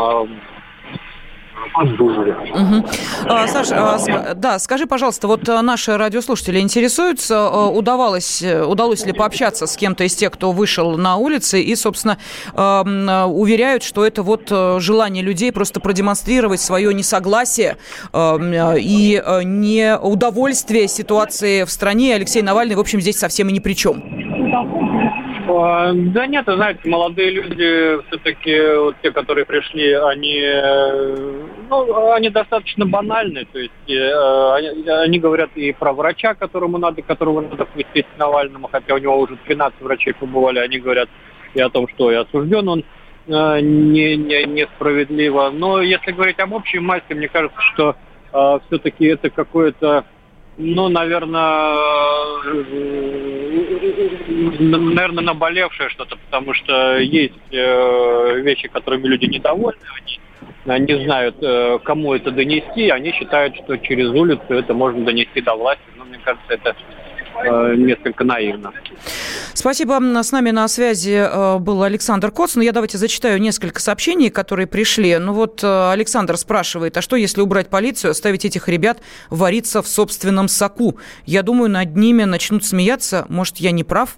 а, Угу. А, Саш, а, да, скажи, пожалуйста, вот э, наши радиослушатели интересуются, э, удавалось, удалось ли пообщаться с кем-то из тех, кто вышел на улицы и, собственно, уверяют, что это вот желание людей просто продемонстрировать свое несогласие и не удовольствие ситуации в стране. Алексей Навальный, в общем, здесь совсем и ни при чем. А, да нет, знаете, молодые люди, все-таки вот те, которые пришли, они, э, ну, они достаточно банальны. То есть э, они, они говорят и про врача, которому надо, которого надо повестить Навальному, хотя у него уже 13 врачей побывали, они говорят и о том, что и осужден он э, не, не, несправедливо. Но если говорить об общей массе, мне кажется, что э, все-таки это какое-то ну, наверное, наверное, наболевшее что-то, потому что есть э, вещи, которыми люди недовольны, они не знают, э, кому это донести, они считают, что через улицу это можно донести до власти. Но мне кажется, это Э, несколько наивно. Спасибо. С нами на связи э, был Александр Коц. Но ну, я давайте зачитаю несколько сообщений, которые пришли. Ну вот э, Александр спрашивает, а что если убрать полицию, оставить этих ребят вариться в собственном соку? Я думаю, над ними начнут смеяться. Может, я не прав?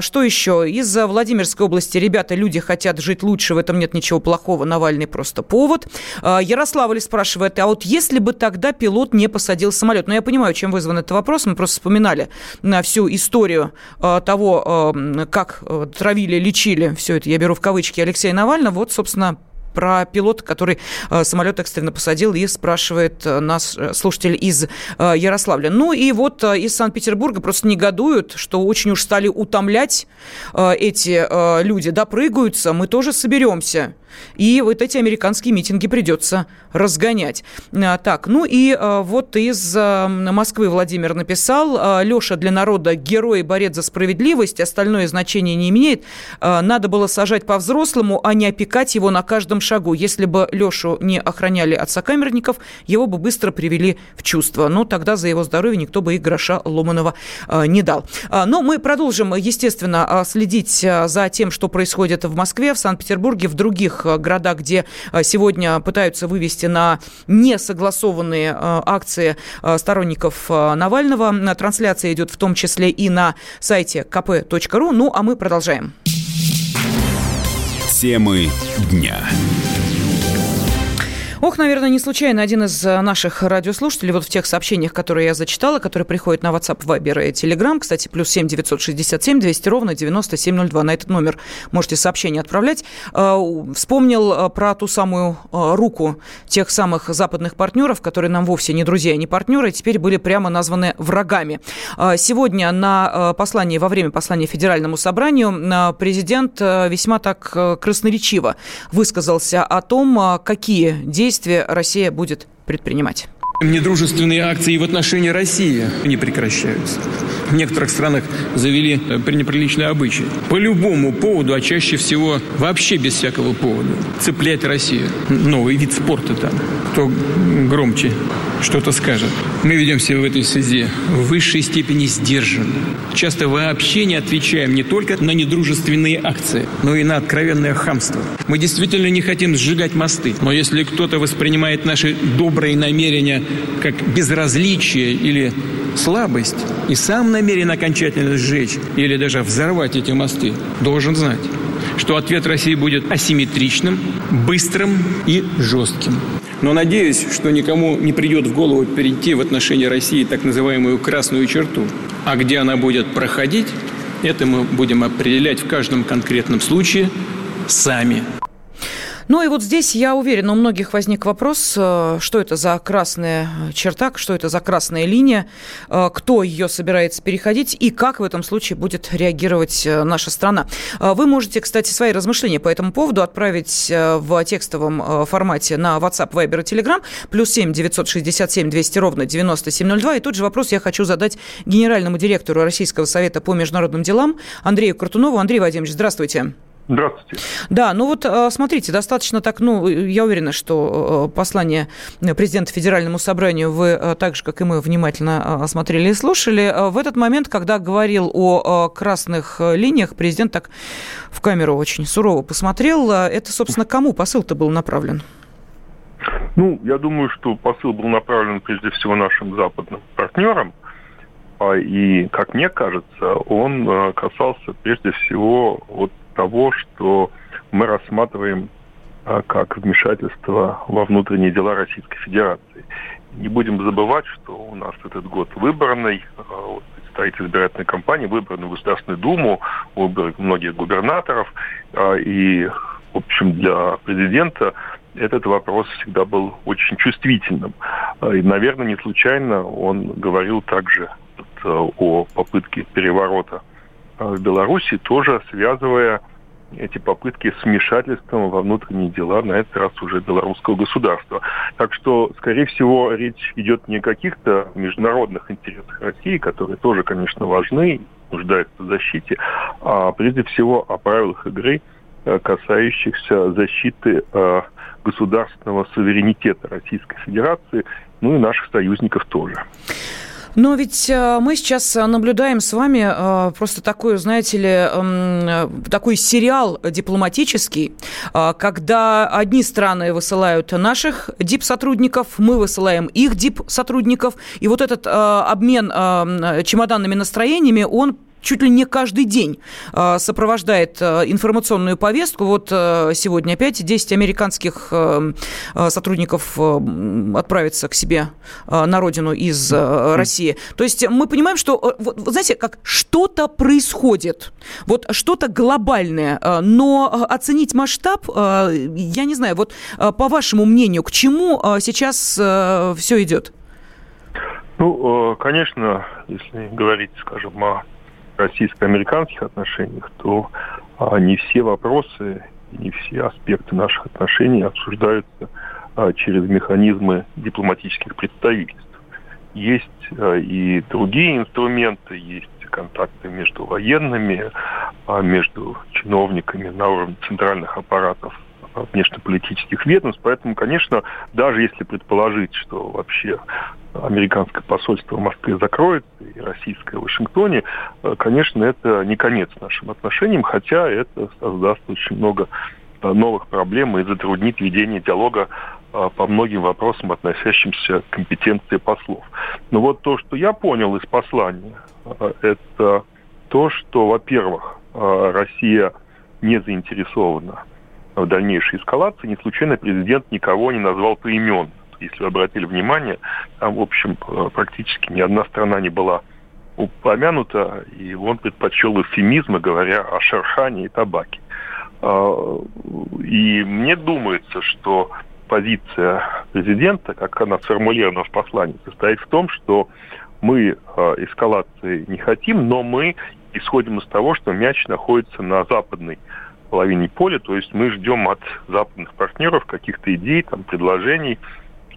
Что еще? Из Владимирской области ребята, люди хотят жить лучше, в этом нет ничего плохого. Навальный просто повод. Ярославль спрашивает, а вот если бы тогда пилот не посадил самолет? Ну, я понимаю, чем вызван этот вопрос, мы просто вспоминали на всю историю э, того, э, как э, травили, лечили, все это я беру в кавычки, Алексея Навального, вот, собственно, про пилота, который самолет экстренно посадил и спрашивает нас слушатель из Ярославля. Ну и вот из Санкт-Петербурга просто негодуют, что очень уж стали утомлять эти люди. Допрыгаются, мы тоже соберемся. И вот эти американские митинги придется разгонять. А, так, ну и а, вот из а, Москвы Владимир написал, Леша для народа герой и борец за справедливость, остальное значение не имеет. Надо было сажать по-взрослому, а не опекать его на каждом шагу. Если бы Лешу не охраняли от сокамерников, его бы быстро привели в чувство. Но тогда за его здоровье никто бы и гроша Ломанова не дал. Но мы продолжим, естественно, следить за тем, что происходит в Москве, в Санкт-Петербурге, в других тех э, городах, где э, сегодня пытаются вывести на несогласованные э, акции сторонников Навального. Трансляция идет в том числе и на сайте kp.ru. Ну, а мы продолжаем. Темы дня. Ох, наверное, не случайно один из э, наших радиослушателей вот в тех сообщениях, которые я зачитала, которые приходят на WhatsApp, Viber и Telegram, кстати, плюс 7 967 200 ровно 9702. На этот номер можете сообщение отправлять. Э, Вспомнил э, про ту самую руку тех самых западных партнеров, которые нам вовсе не друзья, не партнеры, теперь были прямо названы врагами. Сегодня на послании, во время послания Федеральному собранию президент весьма так красноречиво высказался о том, какие действия Россия будет предпринимать. Недружественные акции в отношении России не прекращаются. В некоторых странах завели э, неприличные обычаи. По любому поводу, а чаще всего вообще без всякого повода, цеплять Россию. Новый вид спорта там. Кто громче что-то скажет. Мы ведем себя в этой связи в высшей степени сдержанно. Часто вообще не отвечаем не только на недружественные акции, но и на откровенное хамство. Мы действительно не хотим сжигать мосты. Но если кто-то воспринимает наши добрые намерения как безразличие или слабость и сам намерен окончательно сжечь или даже взорвать эти мосты, должен знать, что ответ России будет асимметричным, быстрым и жестким. Но надеюсь, что никому не придет в голову перейти в отношении России так называемую красную черту. А где она будет проходить, это мы будем определять в каждом конкретном случае сами. Ну и вот здесь, я уверена, у многих возник вопрос, э, что это за красная черта, что это за красная линия, э, кто ее собирается переходить и как в этом случае будет реагировать э, наша страна. Э, Вы можете, кстати, свои размышления по этому поводу отправить э, в текстовом э, формате на WhatsApp, Viber и Telegram, плюс 7 967 200 ровно 9702. И тот же вопрос я хочу задать генеральному директору Российского совета по международным делам Андрею Картунову. Андрей Вадимович, здравствуйте. Здравствуйте. Да, ну вот э, смотрите, достаточно так, ну, я уверена, что э, послание президента Федеральному собранию вы э, так же, как и мы, внимательно осмотрели и слушали. В этот момент, когда говорил о красных линиях, президент так в камеру очень сурово посмотрел. Это, собственно, кому посыл-то был направлен? Ну, я думаю, что посыл был направлен прежде всего нашим западным партнерам. А, И, как мне кажется, он касался прежде всего вот того, что мы рассматриваем а, как вмешательство во внутренние дела Российской Федерации. Не будем забывать, что у нас этот год выборный, а, предстоит избирательная кампания, выбраны в Государственную Думу, выборы многих губернаторов, а, и, в общем, для президента этот вопрос всегда был очень чувствительным. И, наверное, не случайно он говорил также о попытке переворота в Беларуси, тоже связывая эти попытки с вмешательством во внутренние дела, на этот раз уже белорусского государства. Так что, скорее всего, речь идет не о каких-то международных интересах России, которые тоже, конечно, важны, нуждаются в защите, а прежде всего о правилах игры, э, касающихся защиты э, государственного суверенитета Российской Федерации, ну и наших союзников тоже. Но ведь э, мы сейчас наблюдаем с вами э, просто такой, знаете ли, эм, э, такой сериал дипломатический, э, когда одни страны высылают наших дип-сотрудников, мы высылаем их дип-сотрудников, и вот этот э, обмен э, чемоданными настроениями, он чуть ли не каждый день э, сопровождает э, информационную повестку. Вот э, сегодня опять 10 американских сотрудников отправятся к себе на родину из России. То есть мы понимаем, что, э, знаете, как что-то происходит, вот что-то глобальное, но оценить масштаб, я не знаю, вот по вашему мнению, к чему сейчас все идет? Ну, э, конечно, если говорить, скажем, о российско-американских отношениях, то а, не все вопросы, не все аспекты наших отношений обсуждаются а, через механизмы дипломатических представительств. Есть а, и другие инструменты, есть контакты между военными, между чиновниками на уровне центральных аппаратов внешнеполитических ведомств. Поэтому, конечно, даже если предположить, что вообще американское посольство в Москве закроется и российское в Вашингтоне, э, конечно, это не конец нашим отношениям, хотя это создаст очень много новых проблем и затруднит ведение диалога по многим вопросам, относящимся к компетенции послов. Но вот то, что я понял из послания, это то, что, во-первых, Россия не заинтересована в дальнейшей эскалации. Не случайно президент никого не назвал поименно. Если вы обратили внимание, там, в общем, практически ни одна страна не была упомянута, и он предпочел эвфемизмы, говоря о шерхане и табаке. А, и мне думается, что позиция президента, как она сформулирована в послании, состоит в том, что мы а, эскалации не хотим, но мы исходим из того, что мяч находится на западной половине поля, то есть мы ждем от западных партнеров каких-то идей, там, предложений,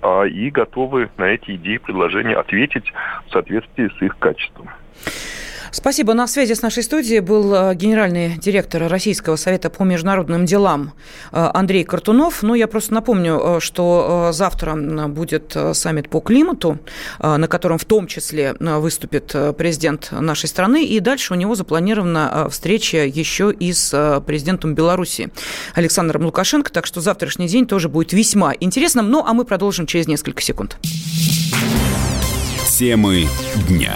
а, и готовы на эти идеи, предложения ответить в соответствии с их качеством. Спасибо. На связи с нашей студией был э, генеральный директор Российского совета по международным делам э, Андрей Картунов. Ну, я просто напомню, э, что завтра будет саммит по климату, на котором в том числе выступит президент нашей страны. И дальше у него запланирована встреча еще и с президентом Беларуси Александром Лукашенко. Так что завтрашний день тоже будет весьма интересным. Ну, а мы продолжим через несколько секунд. Темы дня.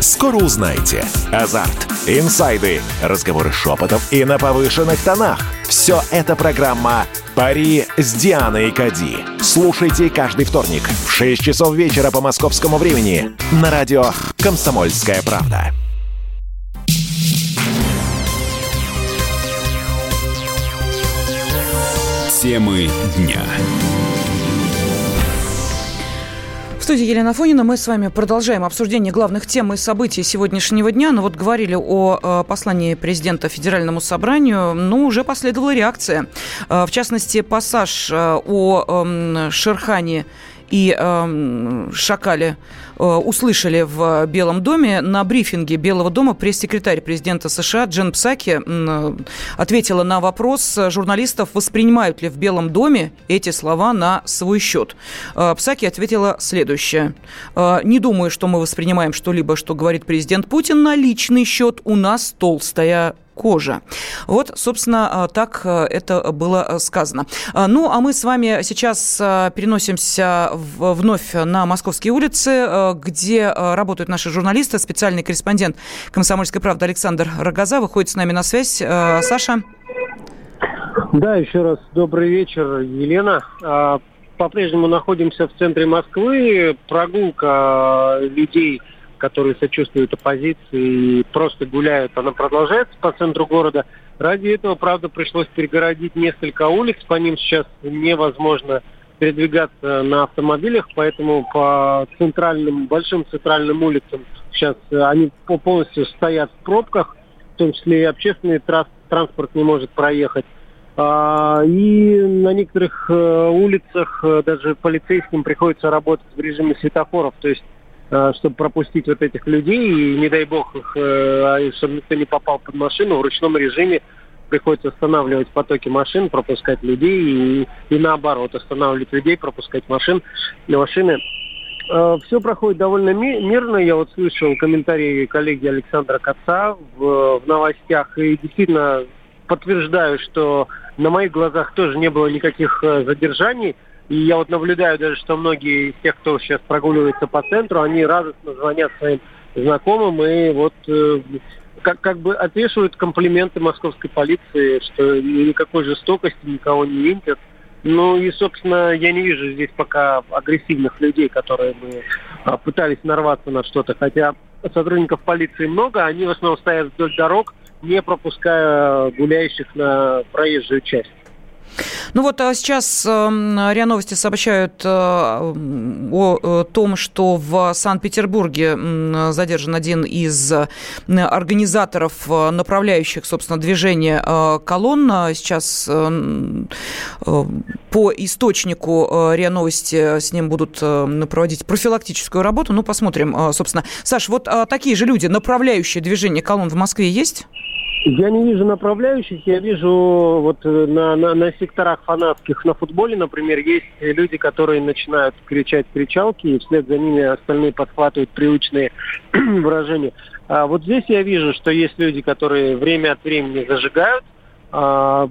Скоро узнаете. Азарт, инсайды, разговоры шепотов и на повышенных тонах. Все это программа «Пари с Дианой Кади». Слушайте каждый вторник в 6 часов вечера по московскому времени на радио «Комсомольская правда». Темы дня студии Елена Фонина. Мы с вами продолжаем обсуждение главных тем и событий сегодняшнего дня. Ну вот говорили о э, послании президента Федеральному собранию. Ну, уже последовала реакция. Э, в частности, пассаж э, о эм, Шерхане и э, Шакале услышали в Белом доме. На брифинге Белого дома пресс-секретарь президента США Джен Псаки э, ответила на вопрос журналистов, воспринимают ли в Белом доме эти слова на свой счет. Э, Псаки ответила следующее. Э, «Не думаю, что мы воспринимаем что-либо, что говорит президент Путин, на личный счет. У нас толстая кожа. Вот, собственно, так это было сказано. Ну, а мы с вами сейчас переносимся вновь на московские улицы, где работают наши журналисты. Специальный корреспондент «Комсомольской правды» Александр Рогоза выходит с нами на связь. Саша? Да, еще раз добрый вечер, Елена. По-прежнему находимся в центре Москвы. Прогулка людей – которые сочувствуют оппозиции и просто гуляют, она продолжается по центру города. Ради этого, правда, пришлось перегородить несколько улиц, по ним сейчас невозможно передвигаться на автомобилях, поэтому по центральным, большим центральным улицам сейчас они полностью стоят в пробках, в том числе и общественный транспорт не может проехать. А, и на некоторых э, улицах э, даже полицейским приходится работать в режиме светофоров, то есть Э, чтобы пропустить вот этих людей, и не дай бог их, э, а, чтобы никто не попал под машину, в ручном режиме приходится останавливать потоки машин, пропускать людей и, и наоборот, останавливать людей, пропускать машин, машины. Э, Все проходит довольно мирно. Я вот слышал комментарии коллеги Александра Коца в, в новостях и действительно подтверждаю, что на моих глазах тоже не было никаких задержаний. И я вот наблюдаю даже, что многие из тех, кто сейчас прогуливается по центру, они радостно звонят своим знакомым и вот э, как, как бы отвешивают комплименты московской полиции, что никакой жестокости никого не винтят. Ну и, собственно, я не вижу здесь пока агрессивных людей, которые бы а, пытались нарваться на что-то. Хотя сотрудников полиции много, они в основном стоят вдоль дорог, не пропуская гуляющих на проезжую часть. Ну вот а сейчас эм, РИА Новости сообщают э, о э, том, что в Санкт-Петербурге задержан один из организаторов, э, направляющих, собственно, движение колонн. Сейчас по источнику РИА Новости с ним будут проводить профилактическую работу. Ну, посмотрим, собственно. Саш, вот такие же люди, направляющие движение колонн в Москве есть? Я не вижу направляющих, я вижу вот э, на, на, на секторах фанатских на футболе, например, есть люди, которые начинают кричать кричалки, и вслед за ними остальные подхватывают привычные выражения. А вот здесь я вижу, что есть люди, которые время от времени зажигают. А,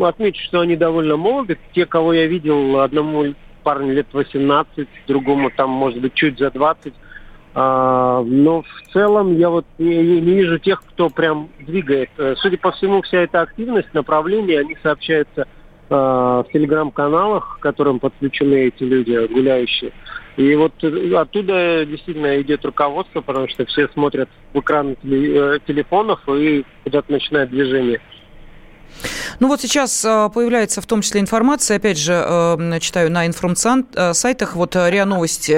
отмечу, что они довольно молоды. Те, кого я видел, одному парню лет 18, другому там, может быть, чуть за 20. А, но в целом я вот не, не вижу тех, кто прям двигает. Э, Судя по всему, вся эта активность, направления, они сообщаются а, в телеграм-каналах, к которым подключены эти люди, гуляющие. И вот э, оттуда действительно идет руководство, потому что все смотрят в экран э, телефонов и куда-то начинает движение. Ну вот сейчас э, появляется в том числе информация, опять же, э, читаю на информсайтах, вот э, РИА Новости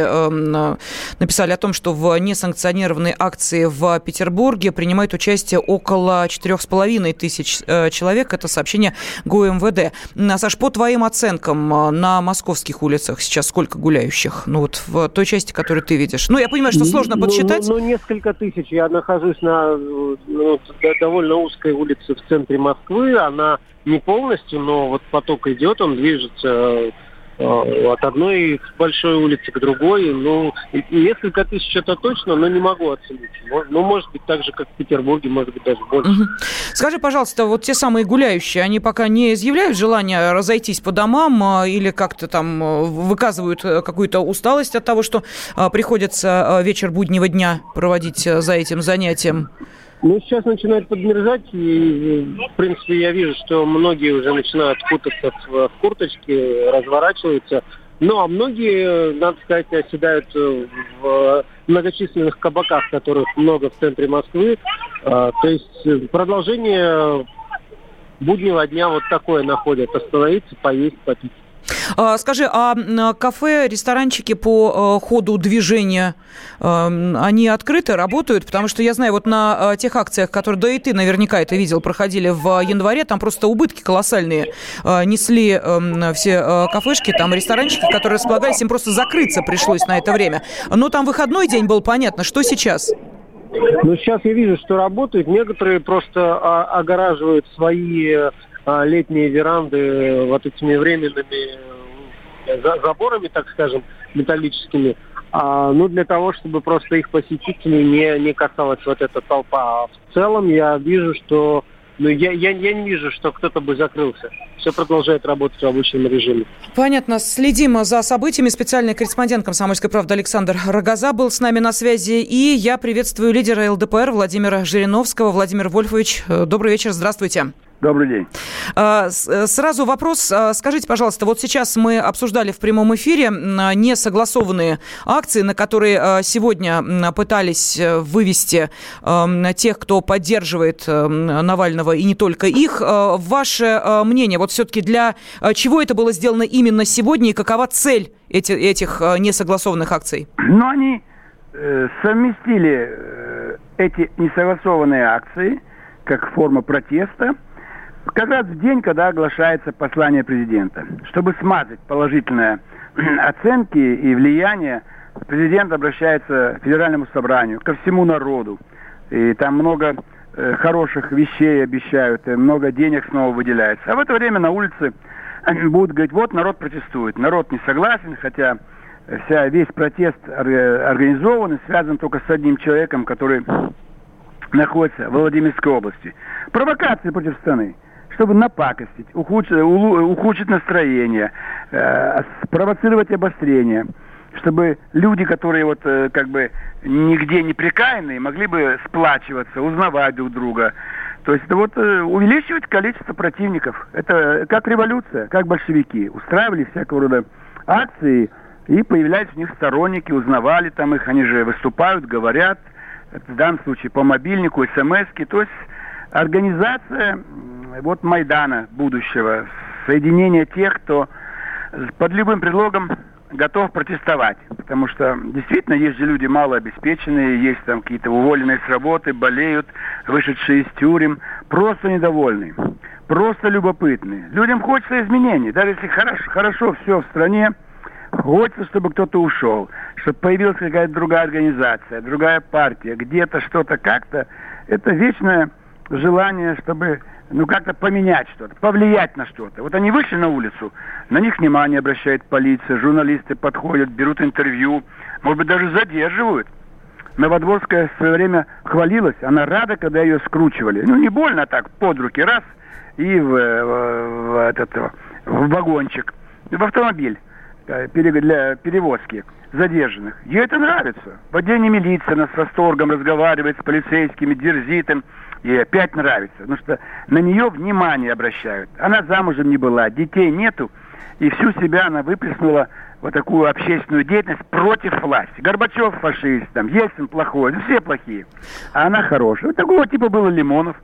написали о том, что в несанкционированной акции в Петербурге принимает участие около 4,5 тысяч человек. Это сообщение ГУМВД. Саш, по твоим оценкам, на московских улицах сейчас сколько гуляющих? Ну вот в той части, которую ты видишь. Ну, я понимаю, что сложно Ну, подсчитать. Ну, ну, несколько тысяч. Я нахожусь на ну, довольно узкой улице в центре Москвы. Она не полностью, но вот поток идет, он движется э, от одной большой улицы к другой. Ну, несколько тысяч это точно, но не могу оценить. Ну, может быть, так же, как в Петербурге, может быть, даже больше. Мгм. Скажи, пожалуйста, вот те самые гуляющие, они пока не изъявляют желания разойтись по домам а, или как-то там а, выказывают э, какую-то усталость от того, что а, приходится а, вечер буднего дня проводить за этим занятием? Ну, сейчас начинает подмерзать, и, в принципе, я вижу, что многие уже начинают кутаться в, в курточки, разворачиваются. Ну, а многие, надо сказать, оседают в многочисленных кабаках, которых много в центре Москвы. А, то есть э, продолжение буднего дня вот такое находят. Остановиться, поесть, попить. А, Скажи, а кафе, ресторанчики по э, ходу движения, э, м, они открыты, работают? Потому что я знаю, вот на э, тех акциях, которые, да и ты наверняка это видел, проходили в январе, там просто убытки колоссальные э, несли э, м, все кафешки, там ресторанчики, которые располагались, им просто закрыться пришлось на это время. Но там выходной день был, понятно. Что сейчас? Ну, сейчас я вижу, что работают. Некоторые просто а, огораживают свои летние веранды вот этими временными э, за- заборами, так скажем, металлическими. А, ну, для того, чтобы просто их посетителей не, не касалась вот эта толпа. А в целом я вижу, что... Ну, я, я, я не вижу, что кто-то бы закрылся. Все продолжает работать в обычном режиме. Понятно. Следим за событиями. Специальный корреспондент «Комсомольской правды» Александр Рогоза был с нами на связи. И я приветствую лидера ЛДПР Владимира Жириновского. Владимир Вольфович, э, добрый вечер, здравствуйте. Добрый день. А, э, Сразу вопрос. А, Скажите, пожалуйста, вот сейчас мы обсуждали в прямом эфире несогласованные акции, на которые а, сегодня пытались э, вывести тех, кто поддерживает м, Навального, и не только их. Ваше мнение, вот все-таки для чего это было сделано именно сегодня и какова цель эти- этих несогласованных акций? Но они э, совместили э, эти несогласованные акции как форма протеста как раз в день, когда оглашается послание президента. Чтобы смазать положительные оценки и влияние, президент обращается к федеральному собранию, ко всему народу. И там много э, хороших вещей обещают, и много денег снова выделяется. А в это время на улице будут говорить, вот народ протестует, народ не согласен, хотя вся, весь протест ор- организован и связан только с одним человеком, который находится в Владимирской области. Провокации против страны, чтобы напакостить, ухудшить, ухудшить настроение, э, спровоцировать обострение, чтобы люди, которые вот э, как бы нигде не прикаянные, могли бы сплачиваться, узнавать друг друга. То есть это вот э, увеличивать количество противников. Это как революция, как большевики. Устраивали всякого рода акции, и появлялись у них сторонники, узнавали там их, они же выступают, говорят, в данном случае по мобильнику, смс То есть организация вот Майдана будущего, соединение тех, кто под любым предлогом готов протестовать. Потому что действительно есть же люди малообеспеченные, есть там какие-то уволенные с работы, болеют, вышедшие из тюрем, просто недовольные, просто любопытные. Людям хочется изменений, даже если хорошо, хорошо все в стране, Хочется, чтобы кто-то ушел, чтобы появилась какая-то другая организация, другая партия, где-то что-то как-то. Это вечная желание, чтобы ну как-то поменять что-то, повлиять на что-то. Вот они вышли на улицу, на них внимание обращает полиция, журналисты подходят, берут интервью, может быть, даже задерживают. Новодворская в свое время хвалилась, она рада, когда ее скручивали. Ну, не больно а так, под руки, раз, и в, в, в этот, в вагончик, в автомобиль э, для перевозки задержанных. Ей это нравится. В отделении милиции она с восторгом разговаривает с полицейскими, дерзит им. Ей опять нравится, потому что на нее внимание обращают. Она замужем не была, детей нету, и всю себя она выплеснула вот такую общественную деятельность против власти. Горбачев фашист, там, Ельцин плохой, ну, все плохие. А она хорошая. Вот такого типа было Лимонов.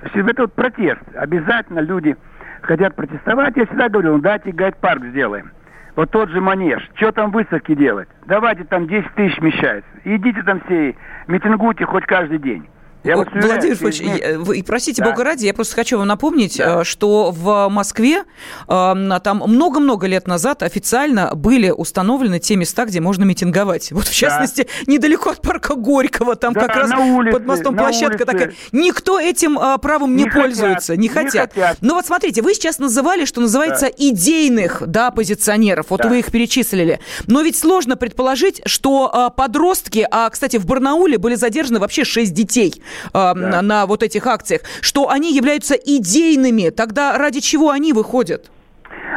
То есть это вот протест. Обязательно люди хотят протестовать. Я всегда говорил, ну, давайте гайд-парк сделаем. Вот тот же манеж. Что там выставки делать? Давайте там 10 тысяч вмещается. Идите там все, митингуйте хоть каждый день. Я уверяю, Владимир Ильич, вы- и простите Да. бога ради, я просто хочу вам напомнить, э, что в Москве э, там много-много лет назад официально были установлены те места, где можно митинговать. Вот в частности, недалеко от парка Горького, там Да, как раз улице, под мостом площадка улице. такая. Никто этим э, правом не, Не хотят, пользуется, не не хотят. хотят. Но вот смотрите, вы сейчас называли, что называется, Да. идейных да, оппозиционеров. Вот Да. вы их перечислили. Но ведь сложно предположить, что э, подростки, а, кстати, в Барнауле были задержаны вообще 6 детей э, на, на вот этих акциях, что они являются идейными. Тогда ради чего они выходят?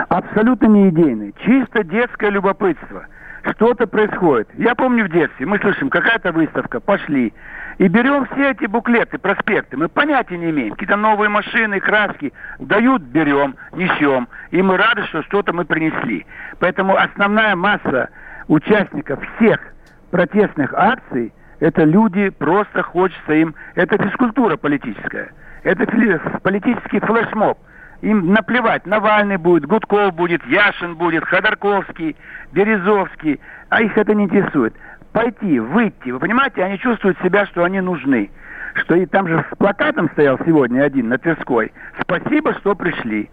Абсолютно не идейный. Чисто детское любопытство. Что-то происходит. Я помню в детстве, мы слышим, какая-то выставка, пошли. И берем все эти буклеты, проспекты. Мы понятия не имеем. Какие-то новые машины, краски. Дают, берем, несем. И мы рады, что что-то мы принесли. Поэтому основная масса участников всех протестных акций это люди, просто хочется им... Это физкультура политическая. Это политический флешмоб. Им наплевать, Навальный будет, Гудков будет, Яшин будет, Ходорковский, Березовский. А их это не интересует. Пойти, выйти. Вы понимаете, они чувствуют себя, что они нужны. Что и там же с плакатом стоял сегодня один на Тверской. Спасибо, что пришли.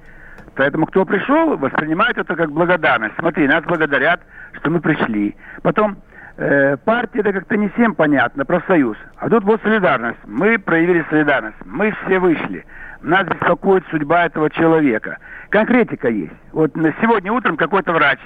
Поэтому кто пришел, воспринимает это как благодарность. Смотри, нас благодарят, что мы пришли. Потом э, партия, это как-то не всем понятно, профсоюз. А тут вот солидарность. Мы проявили солидарность. Мы все вышли. Нас беспокоит судьба этого человека. Конкретика есть. Вот сегодня утром какой-то врач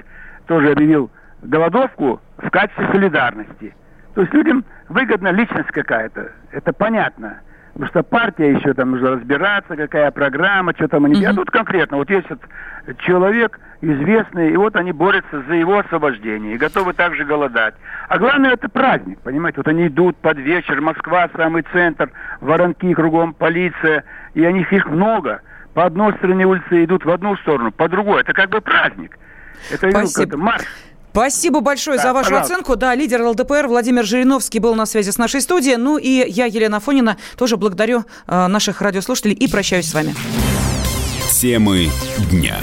тоже объявил голодовку в качестве солидарности. То есть людям выгодна личность какая-то. Это понятно. Потому что партия еще там нужно разбираться, какая программа, что там они... А тут конкретно, вот есть этот человек известный, и вот они борются за его освобождение, и готовы также голодать. А главное, это праздник, понимаете? Вот они идут под вечер, Москва, самый центр, воронки, кругом полиция, и они их много. По одной стороне улицы идут в одну сторону, по другой. Это как бы праздник. Это, ну, Спасибо. как марш. Спасибо большое Да, за вашу пожалуйста. оценку. Да, лидер ЛДПР Владимир Жириновский был на связи с нашей студией. Ну и я, Елена Фонина, тоже благодарю э, наших радиослушателей и прощаюсь с вами. Темы дня.